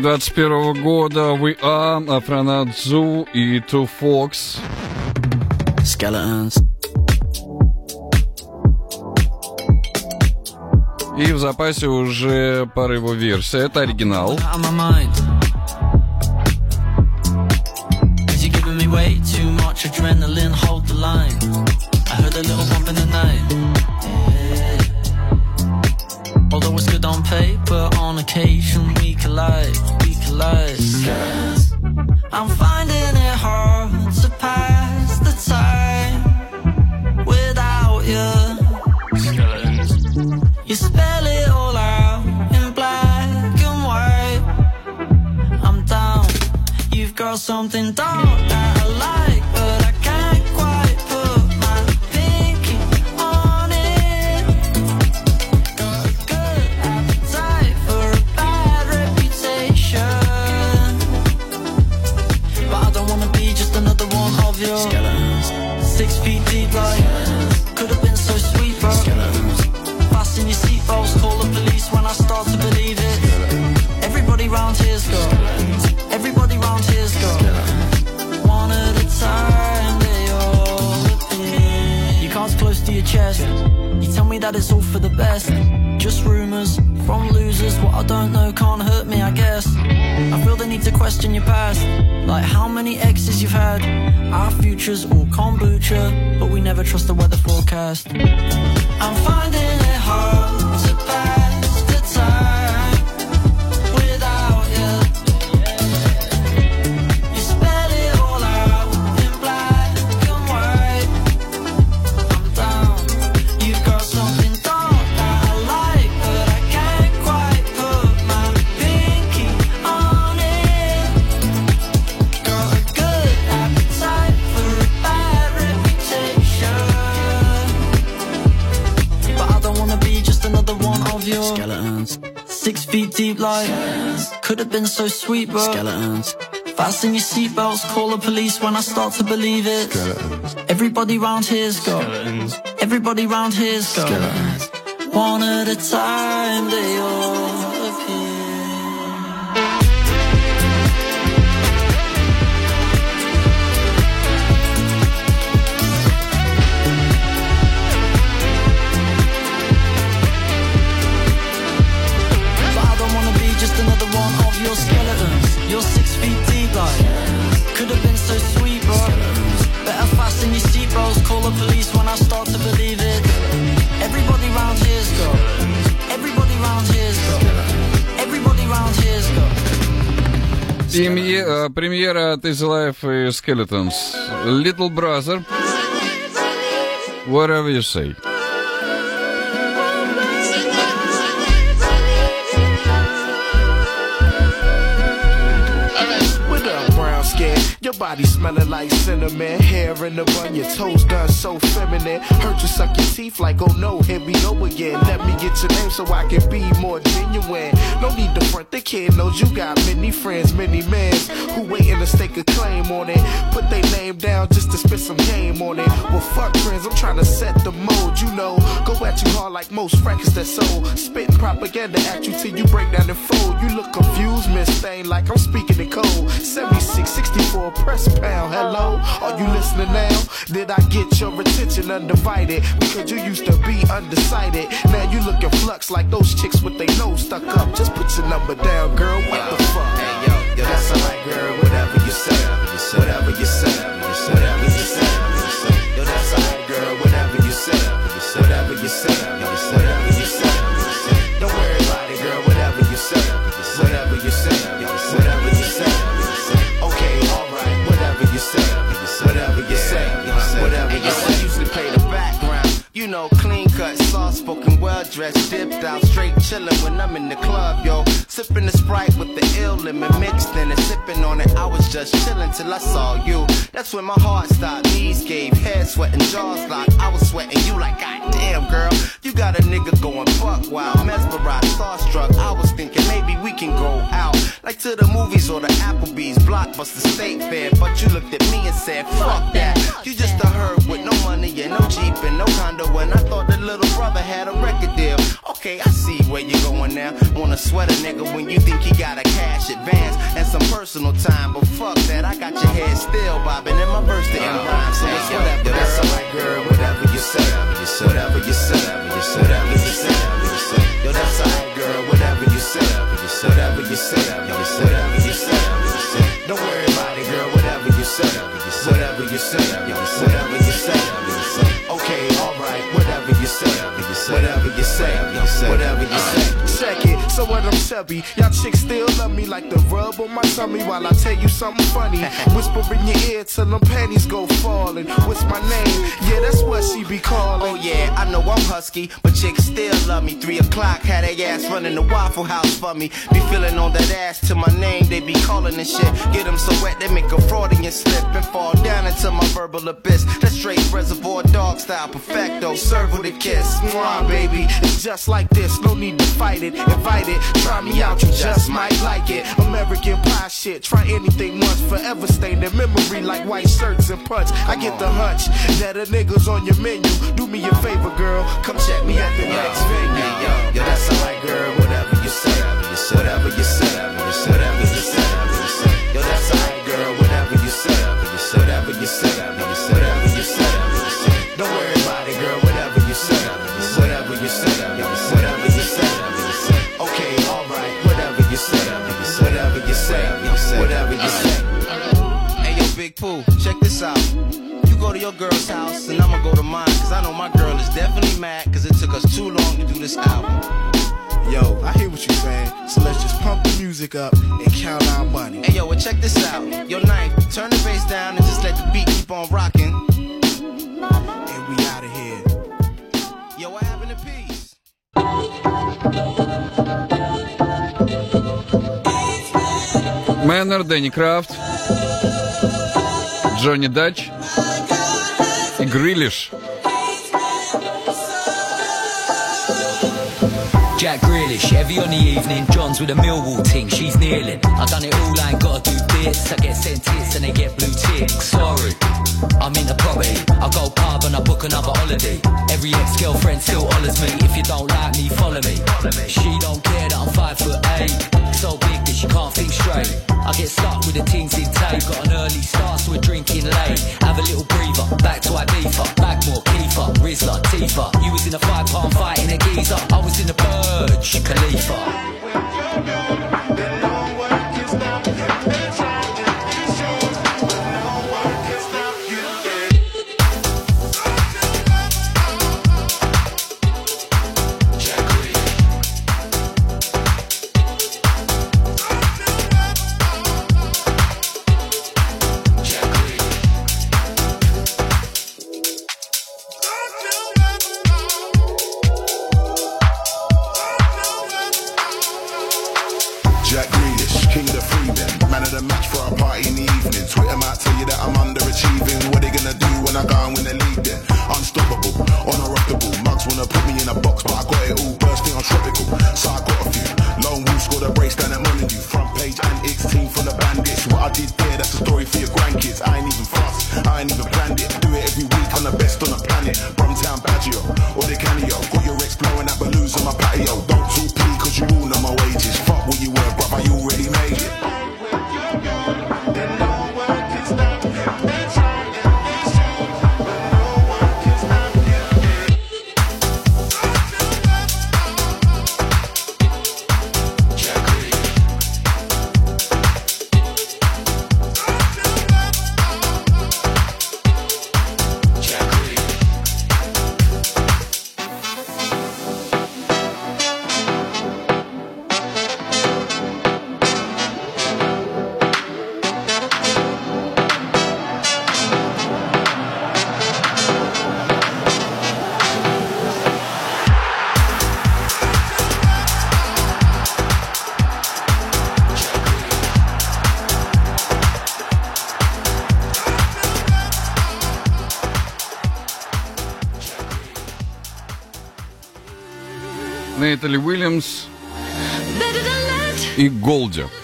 21 года We Are, Афранадзу и Two Fox. Skeletons. И в запасе уже пара его версий. Это оригинал. girl something thought that I like. it's all for the best. Just rumors from losers. What I don't know can't hurt me, I guess. I feel the need to question your past, like how many exes you've had. Our future's all kombucha, but we never trust the weather forecast. I'm finding it hard to pass the time. Could have been so sweet, but skeletons. Fasten your seatbelts, call the police when I start to believe it. Skeletons. Everybody round here's got skeletons. Everybody round here's got skeletons. One at a time, they all You're six feet deep, like could have been so sweet, bro. Better fasten your seatbelts, call the police when I start to believe it. Everybody round here's got. Everybody round here's got. Everybody round here's got. Премье- э, Премьера от Easy Life и Skeletons. Little Brother. Whatever you say. Body smelling like cinnamon. Hair in the bun, your toes done so feminine. Hurt you suck your teeth like, oh no, here we go again. Let me get your name so I can be more genuine. No need to front, the kid knows you got many friends, many mans who waiting to stake a claim on it. Put their name down just to spit some game on it. Well, fuck friends, I'm trying to set the mode, you know. Go at you hard like most records that sold. Spitting propaganda at you till you break down and fold. You look confused, Miss Thing, like I'm speaking in code. 76, 64, press pound. Hello, oh. are you listening now? Did I get your attention undivided? Because you used to be undecided. Now you looking flux like those chicks with their nose stuck up. Just put your number down, girl. What the fuck? Hey, yo, yo, that's alright, girl. Whatever you say, whatever you say, whatever you say. Yo, that's alright, girl. Whatever you say, whatever you say, whatever you say. Dressed, dipped out, straight chillin' when I'm in the club, yo. Sippin' the sprite with the ill lemon mixed in and sipping on it. I was just chillin' till I saw you. That's when my heart stopped, knees gave, head sweating, jaws locked. I was sweating you like, God damn, girl. You got a nigga going fuck wild, mesmerized, starstruck. I was thinking maybe we can go out, like to the movies or the Applebee's, Blockbuster State Fair. But you looked at me and said, fuck that. You just a herb with no money and no Jeep and no condo. And I thought the little brother had a record deal. Okay, I see where you're going now. Wanna sweat a nigga when you think he got a cash advance and some personal time. But fuck that, I got your head still bobbing and my verse didn't rhyme. So it's whatever, that's alright, girl. Whatever you say, whatever you say, whatever you say. Yo, that's alright, girl. Whatever you say, whatever you say, whatever you say. Don't worry about it, girl. Whatever you say, whatever you say, whatever you say. Okay, alright. Whatever you say, whatever you say, whatever you say. Check it. So what I'm chubby. Y'all chicks still love me like the rub on my tummy while I tell you something funny. Whisper in your ear till them panties go falling. What's my name? Yeah, that's what she be calling. Oh yeah, I know I'm husky, but chicks still love me. Three o'clock, had a ass running the Waffle House for me. Be feeling on that ass to my name, they be calling and shit. Get them so wet they make a Freudian slip and fall down into my verbal abyss. That's straight reservoir dog style, perfecto. Serve with a kiss. Mwah, baby, it's just like this. No need to fight it. Invite it. Try me out, you just might like it. American pie shit. Try anything once, forever stay in memory like white shirts and putts. I get the hunch that a nigga's on your menu. Do me a favor, girl. Come check me at the next venue. Yo, yo, that's alright, girl. Whatever you say, whatever you say, whatever you say. Yo, that's alright, girl. Whatever you say, whatever you say, whatever you say. Hey, yo, Big Pooh, check this out. You go to your girl's house, and I'ma go to mine. Cause I know my girl is definitely mad, cause it took us too long to do this album. Yo, I hear what you're saying. So let's just pump the music up and count our money. Hey, yo, well, check this out. Yo, knife, turn the bass down and just let the beat keep on rocking. And we out of here. Yo, what happened to peace? Мэннер, Дэнни Крафт, Джонни Дач и Грилиш. Jack Grealish, heavy on the evening. John's with a Millwall ting, she's kneeling. I done it all, I ain't gotta do bits. I get sent tits and they get blue ticks. Sorry, I'm into property. I go pub and I book another holiday. Every ex-girlfriend still hollers me. If you don't like me, follow me. She don't care that I'm five foot eight. So big that she can't think straight. I get stuck with the things in tape. Got an early start, so we're drinking late. Have a little breather, back to Ibiza. Backmore, Kiefer, Rizla, Tifa. You was in a five pound fight in a geezer. I was in the Burj Khalifa. So I got a few. Lone Wolf scored a brace down at Molineux. Front page and X team from the bandits. What I did there, that's story for your grandkids. I ain't even fast, I ain't even it. Soldier.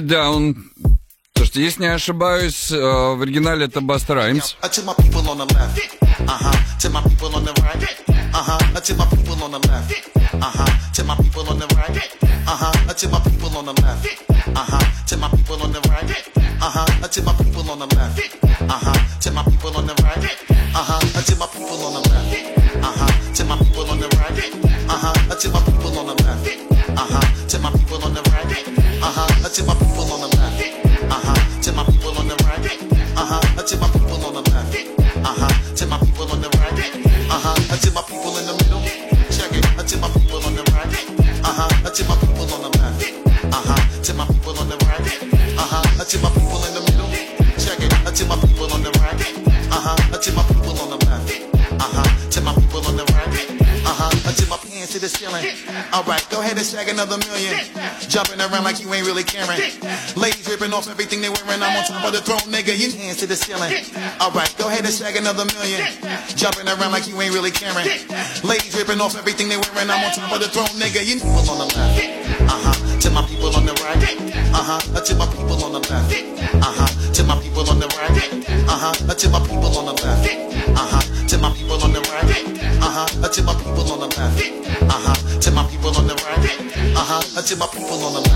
Да, он Слушайте, если не ошибаюсь, э, в оригинале это Баст Раймс. Uh-huh, to my people scaring. Ladies ripping off everything they wearing. I'm on top of the throne, nigga. You hands to the ceiling. Alright, go ahead and shag another million. Jumping around like you ain't really caring. Ladies ripping off everything they wearing. I'm on top of the throne, nigga. You people on the left. Uh huh. To my people on the right. Uh huh. To my people on the left. Uh huh. To my people on the right. Uh huh. To my people on the left. Uh huh. To my people on the right. Uh huh. To my people on the left. Uh huh. To my people on the right. Uh huh. To my people on the left.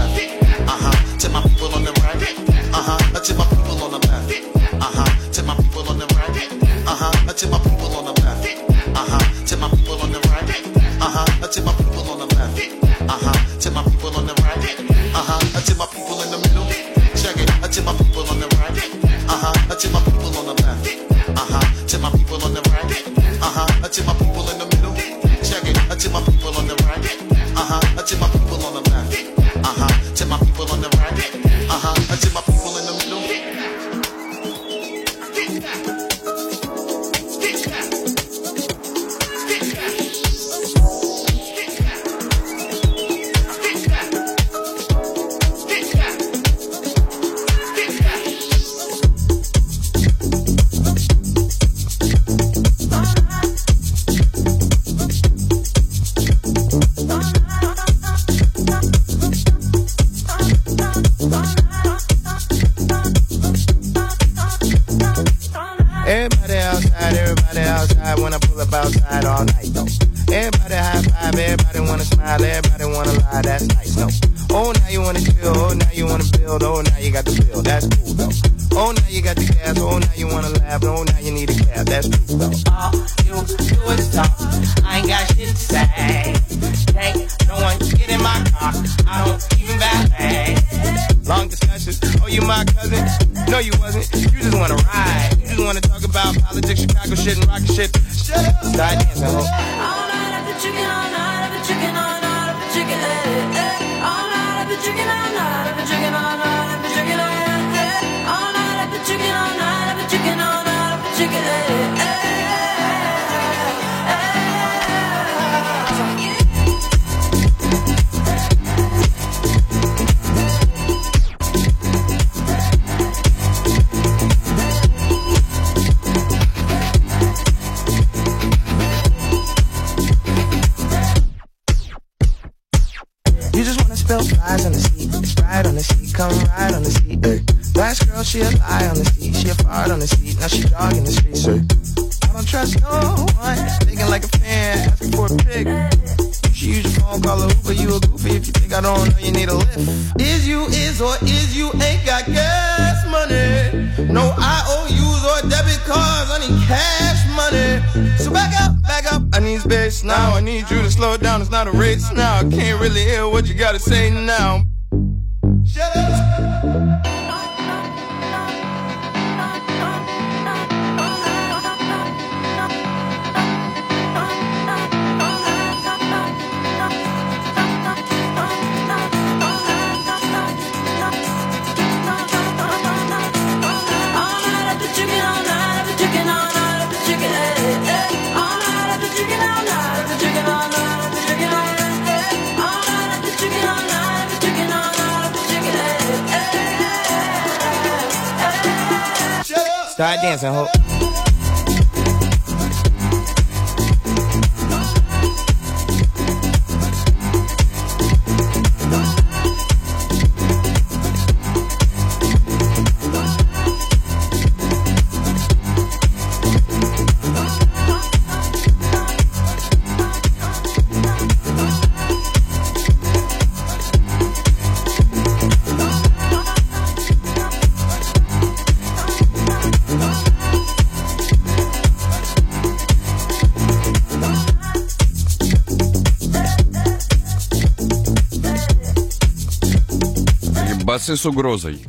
Фиксы с угрозой.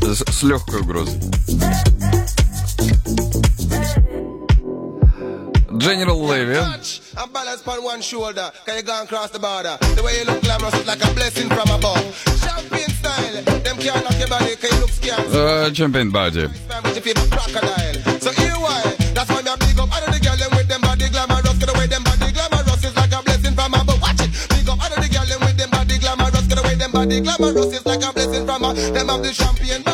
С, с легкой угрозой. General Levy. I'm balanced on one shoulder, cause you gone across the border. The way you look glamorous is like a blessing from above. Champagne style, them can't knock your body, cause you look scared. Uh, champagne body. I'm like a blessing from a Them have the champagne.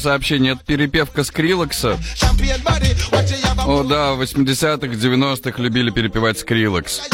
сообщение. Это перепевка Скрилокса. О, да, в 80-х, 90-х любили перепевать Скрилокс.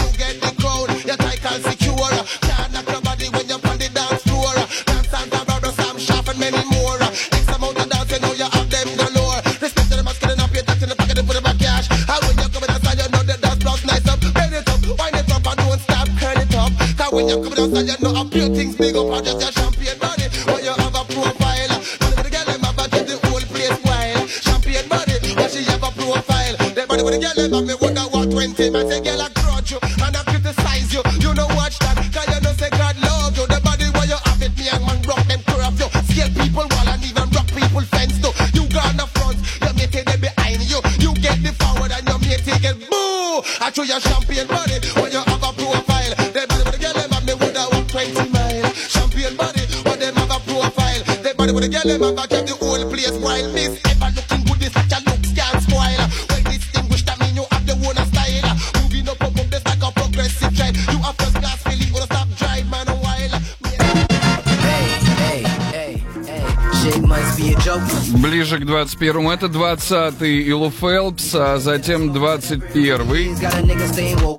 21-му. Это 20-й Илу Фелпс, а затем 21-й.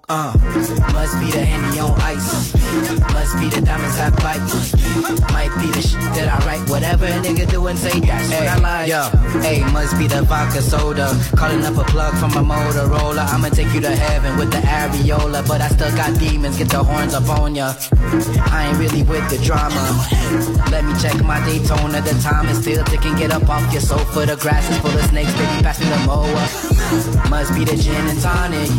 you and say, yes, hey, I lied. Yo, hey, must be the vodka soda. Calling up a plug from a Motorola. I'ma take you to heaven with the areola. But I still got demons, get the horns up on ya. I ain't really with the drama. Let me check my Daytona. The time is still ticking. Get up off your sofa. The grass is full of snakes, baby. Pass me the mower. Must be the gin and tonic.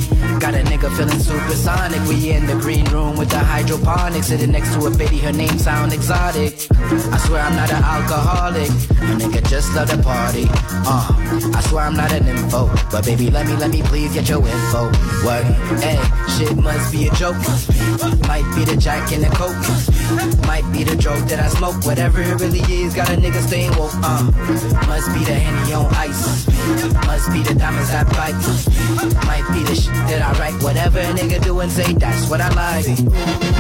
Got a nigga feeling supersonic. We in the green room with the hydroponics. Sitting next to a baby, her name sound exotic. I swear I'm not an alcoholic. A nigga just love to party. Uh, I swear I'm not an info. But baby, let me, let me please get your info. What? Hey, shit must be a joke. Might be the jack and the coke. Might be the joke that I smoke. Whatever it really is, got a nigga staying woke. Uh, must be the henny on ice. Must be the diamonds I bite. Might be the shit that I write. Whatever a nigga do and say, that's what I like.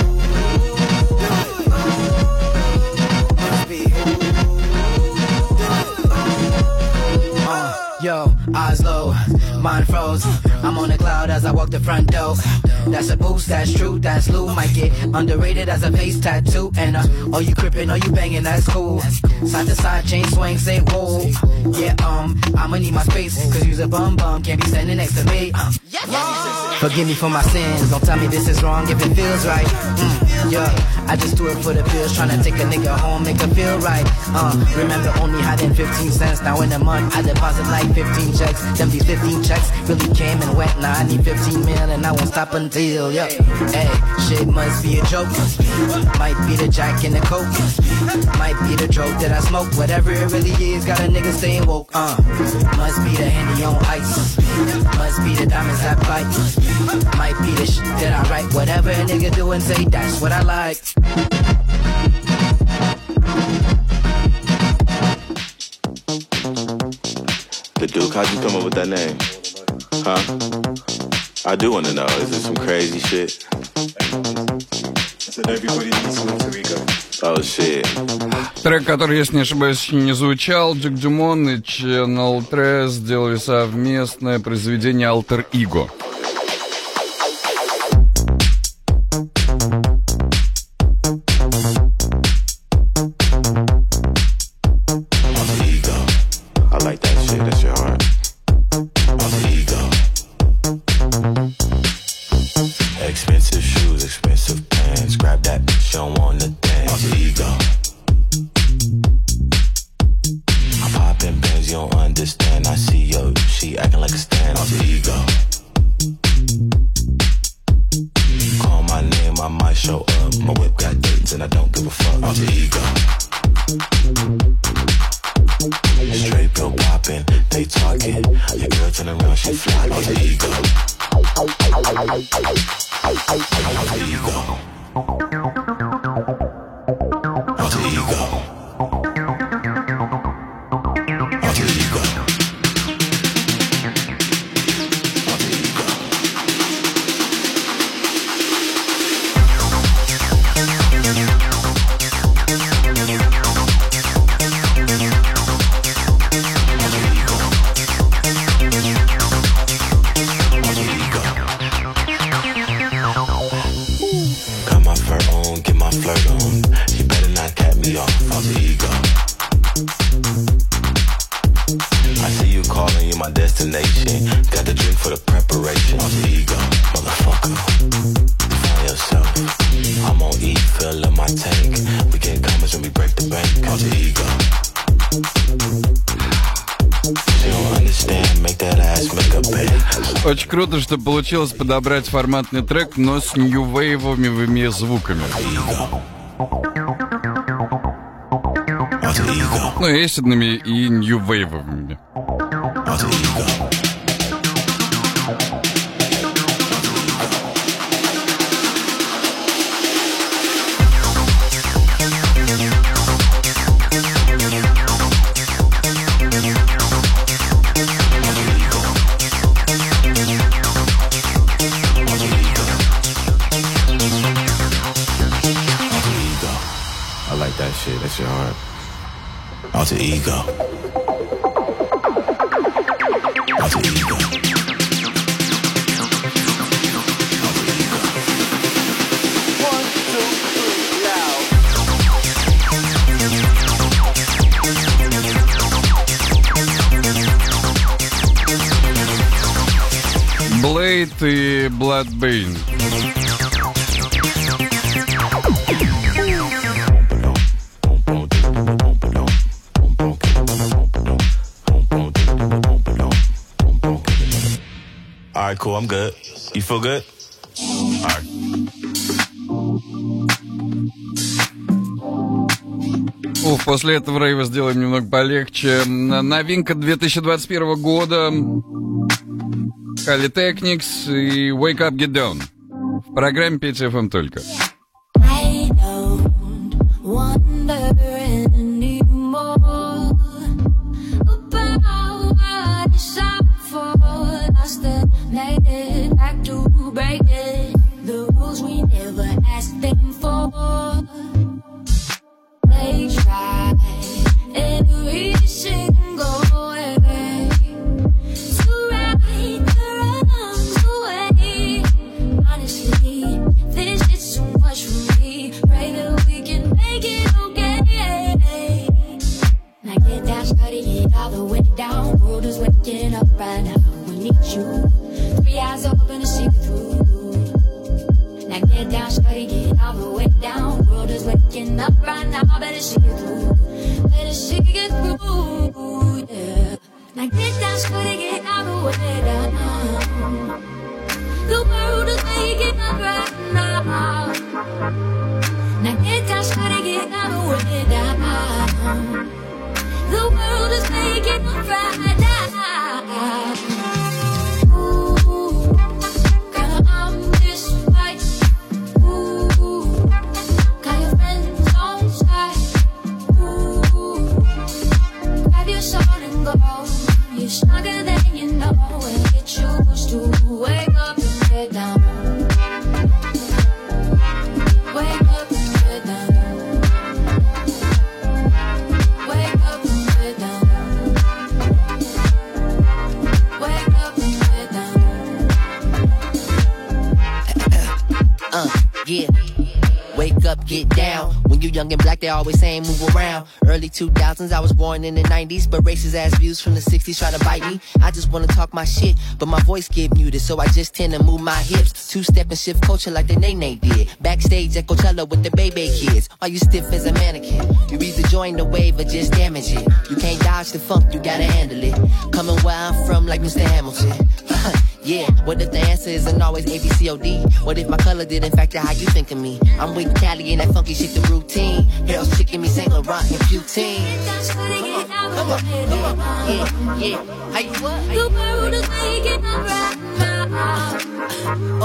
Walk the front door. That's a boost, that's true, that's Lou. Might get underrated as a face tattoo. And uh, oh, you crippin', oh, you banging, that's cool. Side to side, chain swing, say whoa. Yeah, um, I'ma need my space, cause you's a bum bum, can't be standing next to me. Uh, Forgive me for my sins, don't tell me this is wrong if it feels right. Mm, yeah, I just do it for the bills, tryna take a nigga home, make her feel right. Uh, remember only had in 15 cents, now in a month I deposit like 15 checks. Them these 15 checks really came and went, now I need 15 mil and I won't stop until, yeah. Hey, shit must be a joke. Might be the jack and the coke. Might be the joke that I smoke, whatever it really is, got a nigga staying woke. Uh, must be the henny on ice. Must be the diamonds I bite. Might be the shit that I write. Whatever a nigga do and say, that's what I like. The Duke, how'd you come up with that name? Huh? I do want to know. Is it some crazy shit? Everybody needs some alter ego. Трек, который, если не ошибаюсь, не звучал, Джек Джимон и Channel 3 сделали совместное произведение Alter Ego. Получилось подобрать форматный трек, но с нью-вейвовыми звуками. Ну, эсидными и нью-вейвовыми. После этого рейва сделаем немного полегче. Новинка 2021 года. Кали Technics и Wake Up Get Down. В программе 5 FM только. Yeah. Now get down, study it all the way down. The world is waking up right now. Now get down, study it all the way down. The world is waking up right now. Young and black, they always saying move around. Early 2000s, I was born in the 90s, but racist ass views from the 60s try to bite me. I just wanna talk my shit, but my voice get muted, so I just tend to move my hips. Two step and shift culture like the Nene did. Backstage at Coachella with the Baby Kids. Are you stiff as a mannequin? You either join the wave or just damage it. You can't dodge the funk, you gotta handle it. Coming where I'm from, like Mr. Hamilton. Yeah, what if the answer isn't always A, B, C, O, D? What if my color didn't factor how you think of me? I'm with Cali and that funky shit, the routine. Hell's chicken me, Saint Laurent and poutine. Come on, come on, yeah, yeah. How you what? The world is waking up right now.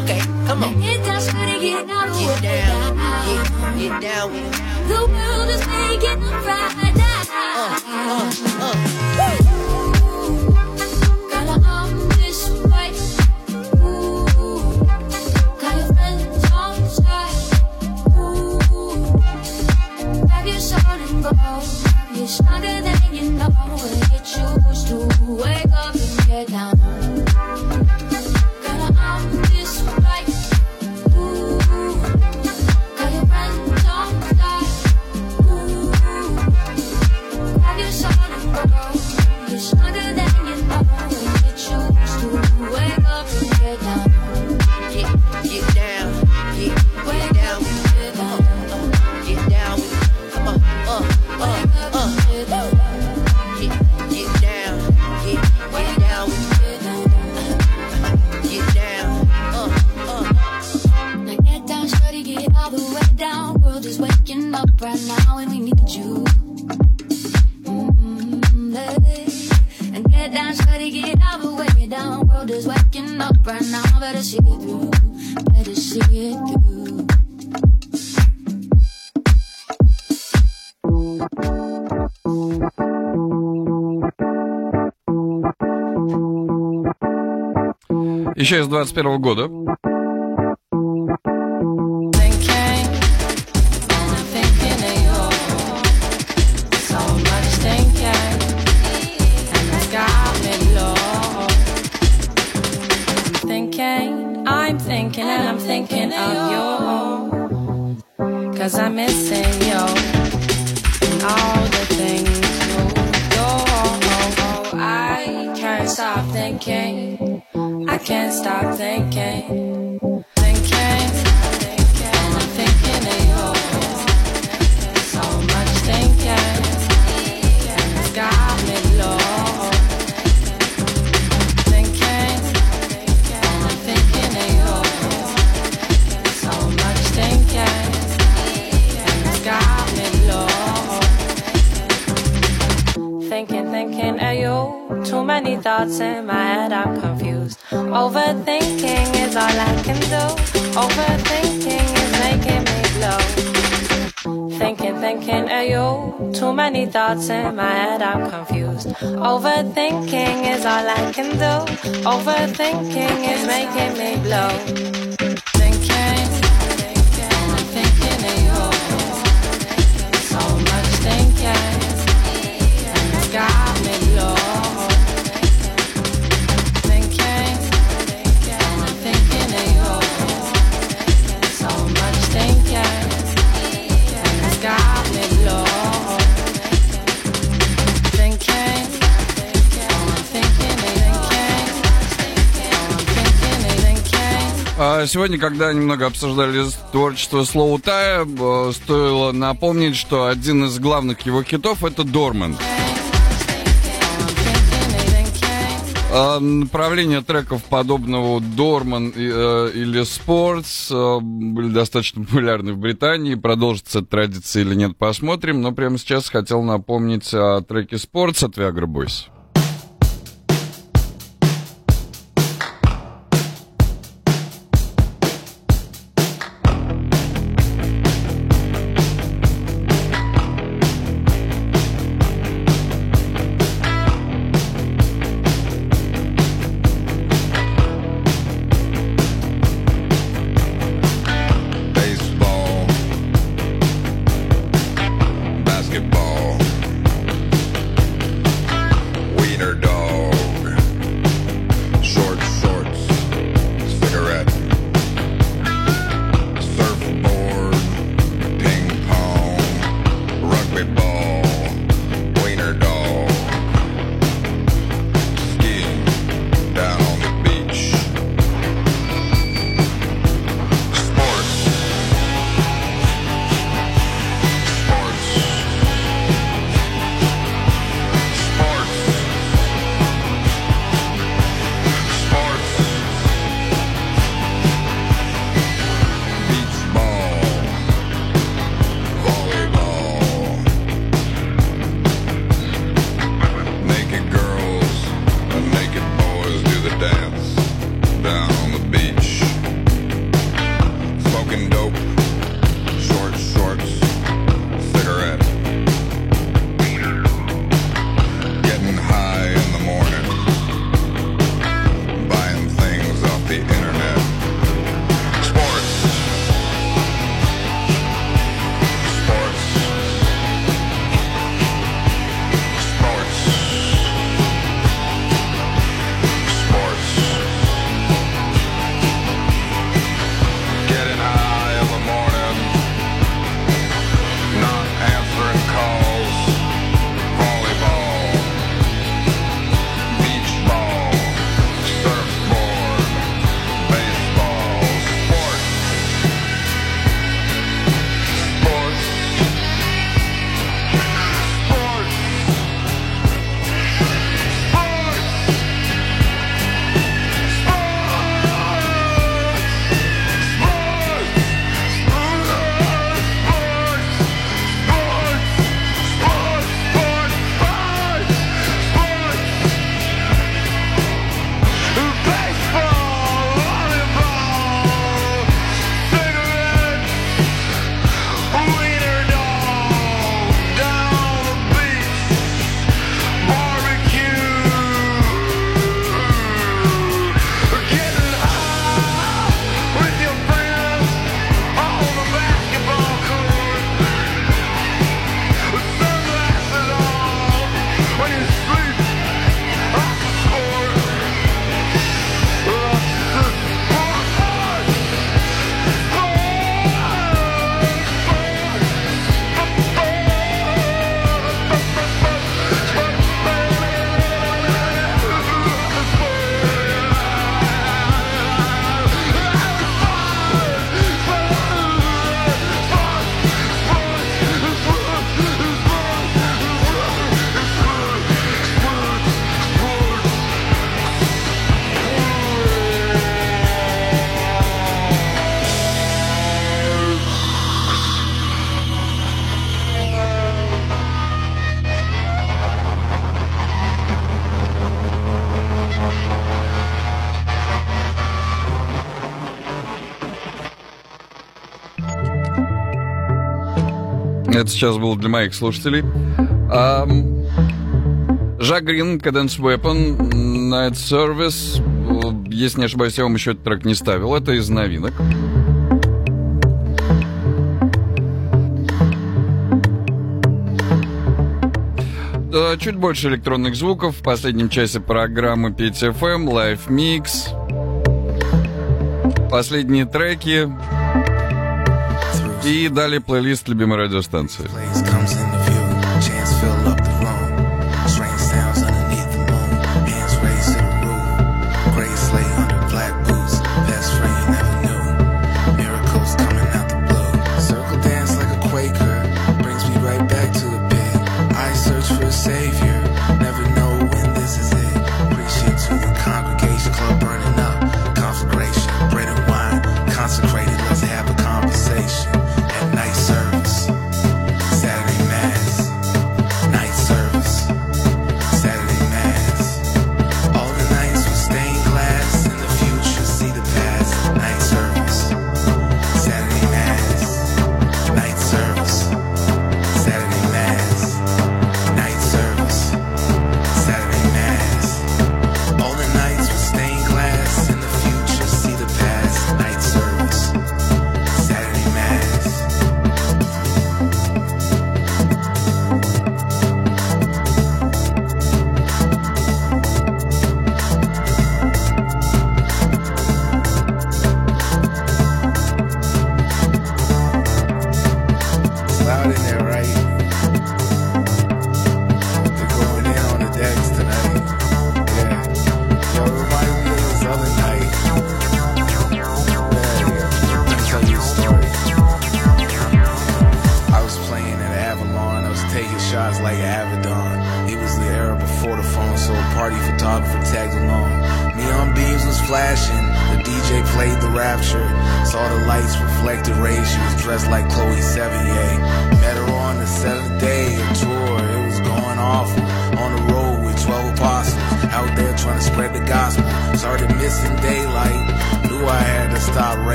Okay, come on. Get down, get Get down, get, get down. The world is waking up right now. Girl, sword go. You're stronger than you know, and you choose to wake up and get down. World is waking up right now. Better see it through. Better see it through. Еще из 21 года. Thoughts in my head, I'm confused. Overthinking is all I can do. Overthinking is making me blow. Сегодня, когда немного обсуждали творчество Слоу Тая, э, стоило напомнить, что один из главных его хитов это Дорман. А, Направления треков подобного Дорман или Спортс были достаточно популярны в Британии. Продолжится традиция или нет, посмотрим. Но прямо сейчас хотел напомнить о треке Спортс от Viagra Boys. Это сейчас было для моих слушателей. Жак Грин, Cadence Weapon, Night Service. Если не ошибаюсь, я вам еще этот трек не ставил. Это из новинок. Чуть больше электронных звуков в последнем часе программы PTFM, эм, Live Mix. Последние треки. И дали плейлист любимой радиостанции.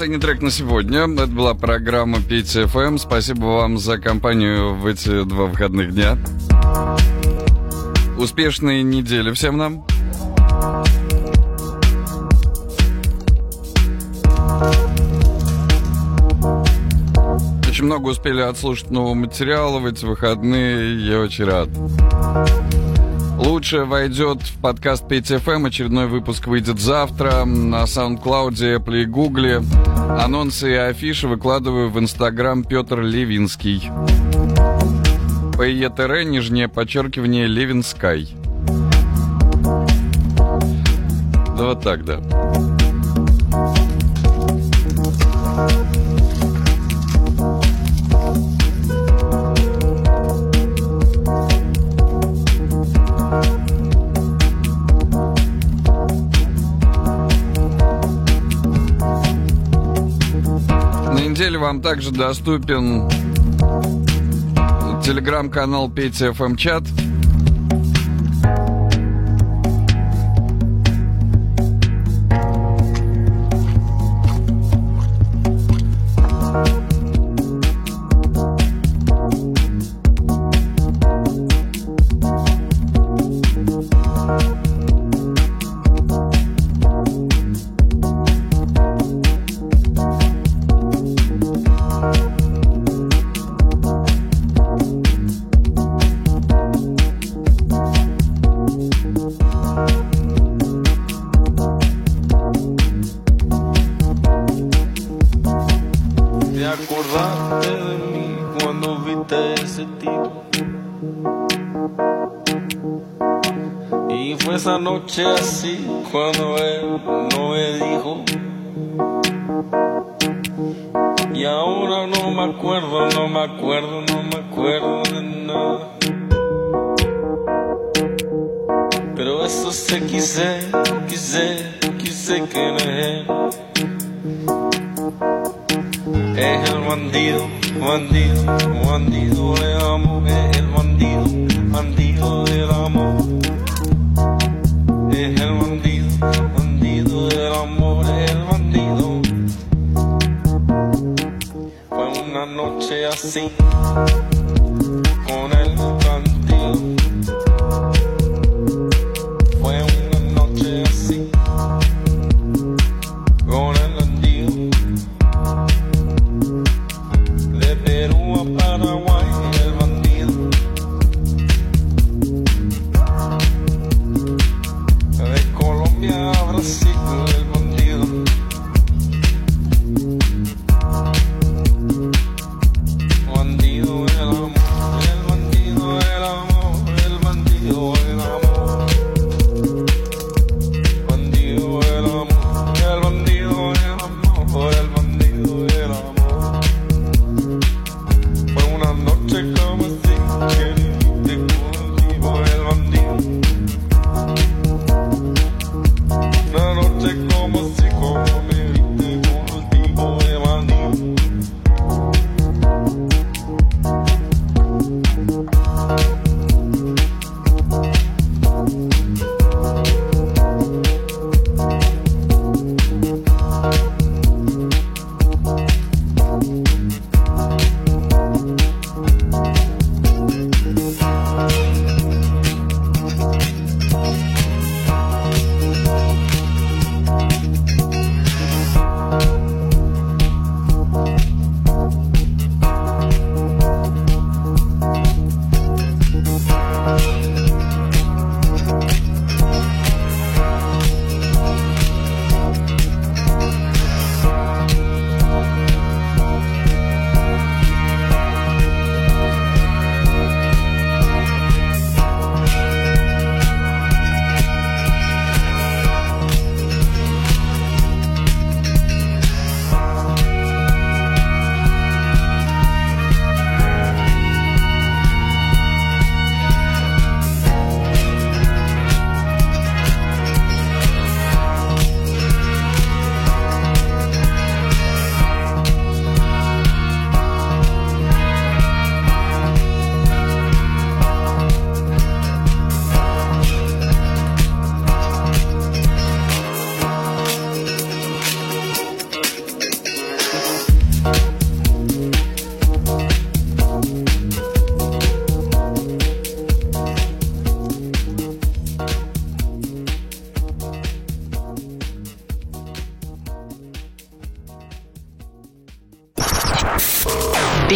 последний трек на сегодня. Это была программа Петя эм. Спасибо вам за компанию в эти два выходных дня. Успешной недели всем нам. Очень много успели отслушать нового материала в эти выходные. Я очень рад. Лучше войдет в подкаст PTFM. Эм. Очередной выпуск выйдет завтра на SoundCloud, Apple и Google. Анонсы и афиши выкладываю в Инстаграм Петр Левинский. ПЕТР, нижнее подчеркивание, Левинскай. Да вот так, да. вам также доступен телеграм-канал Петя ФМ Чат.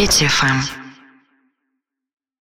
Третья ФМ.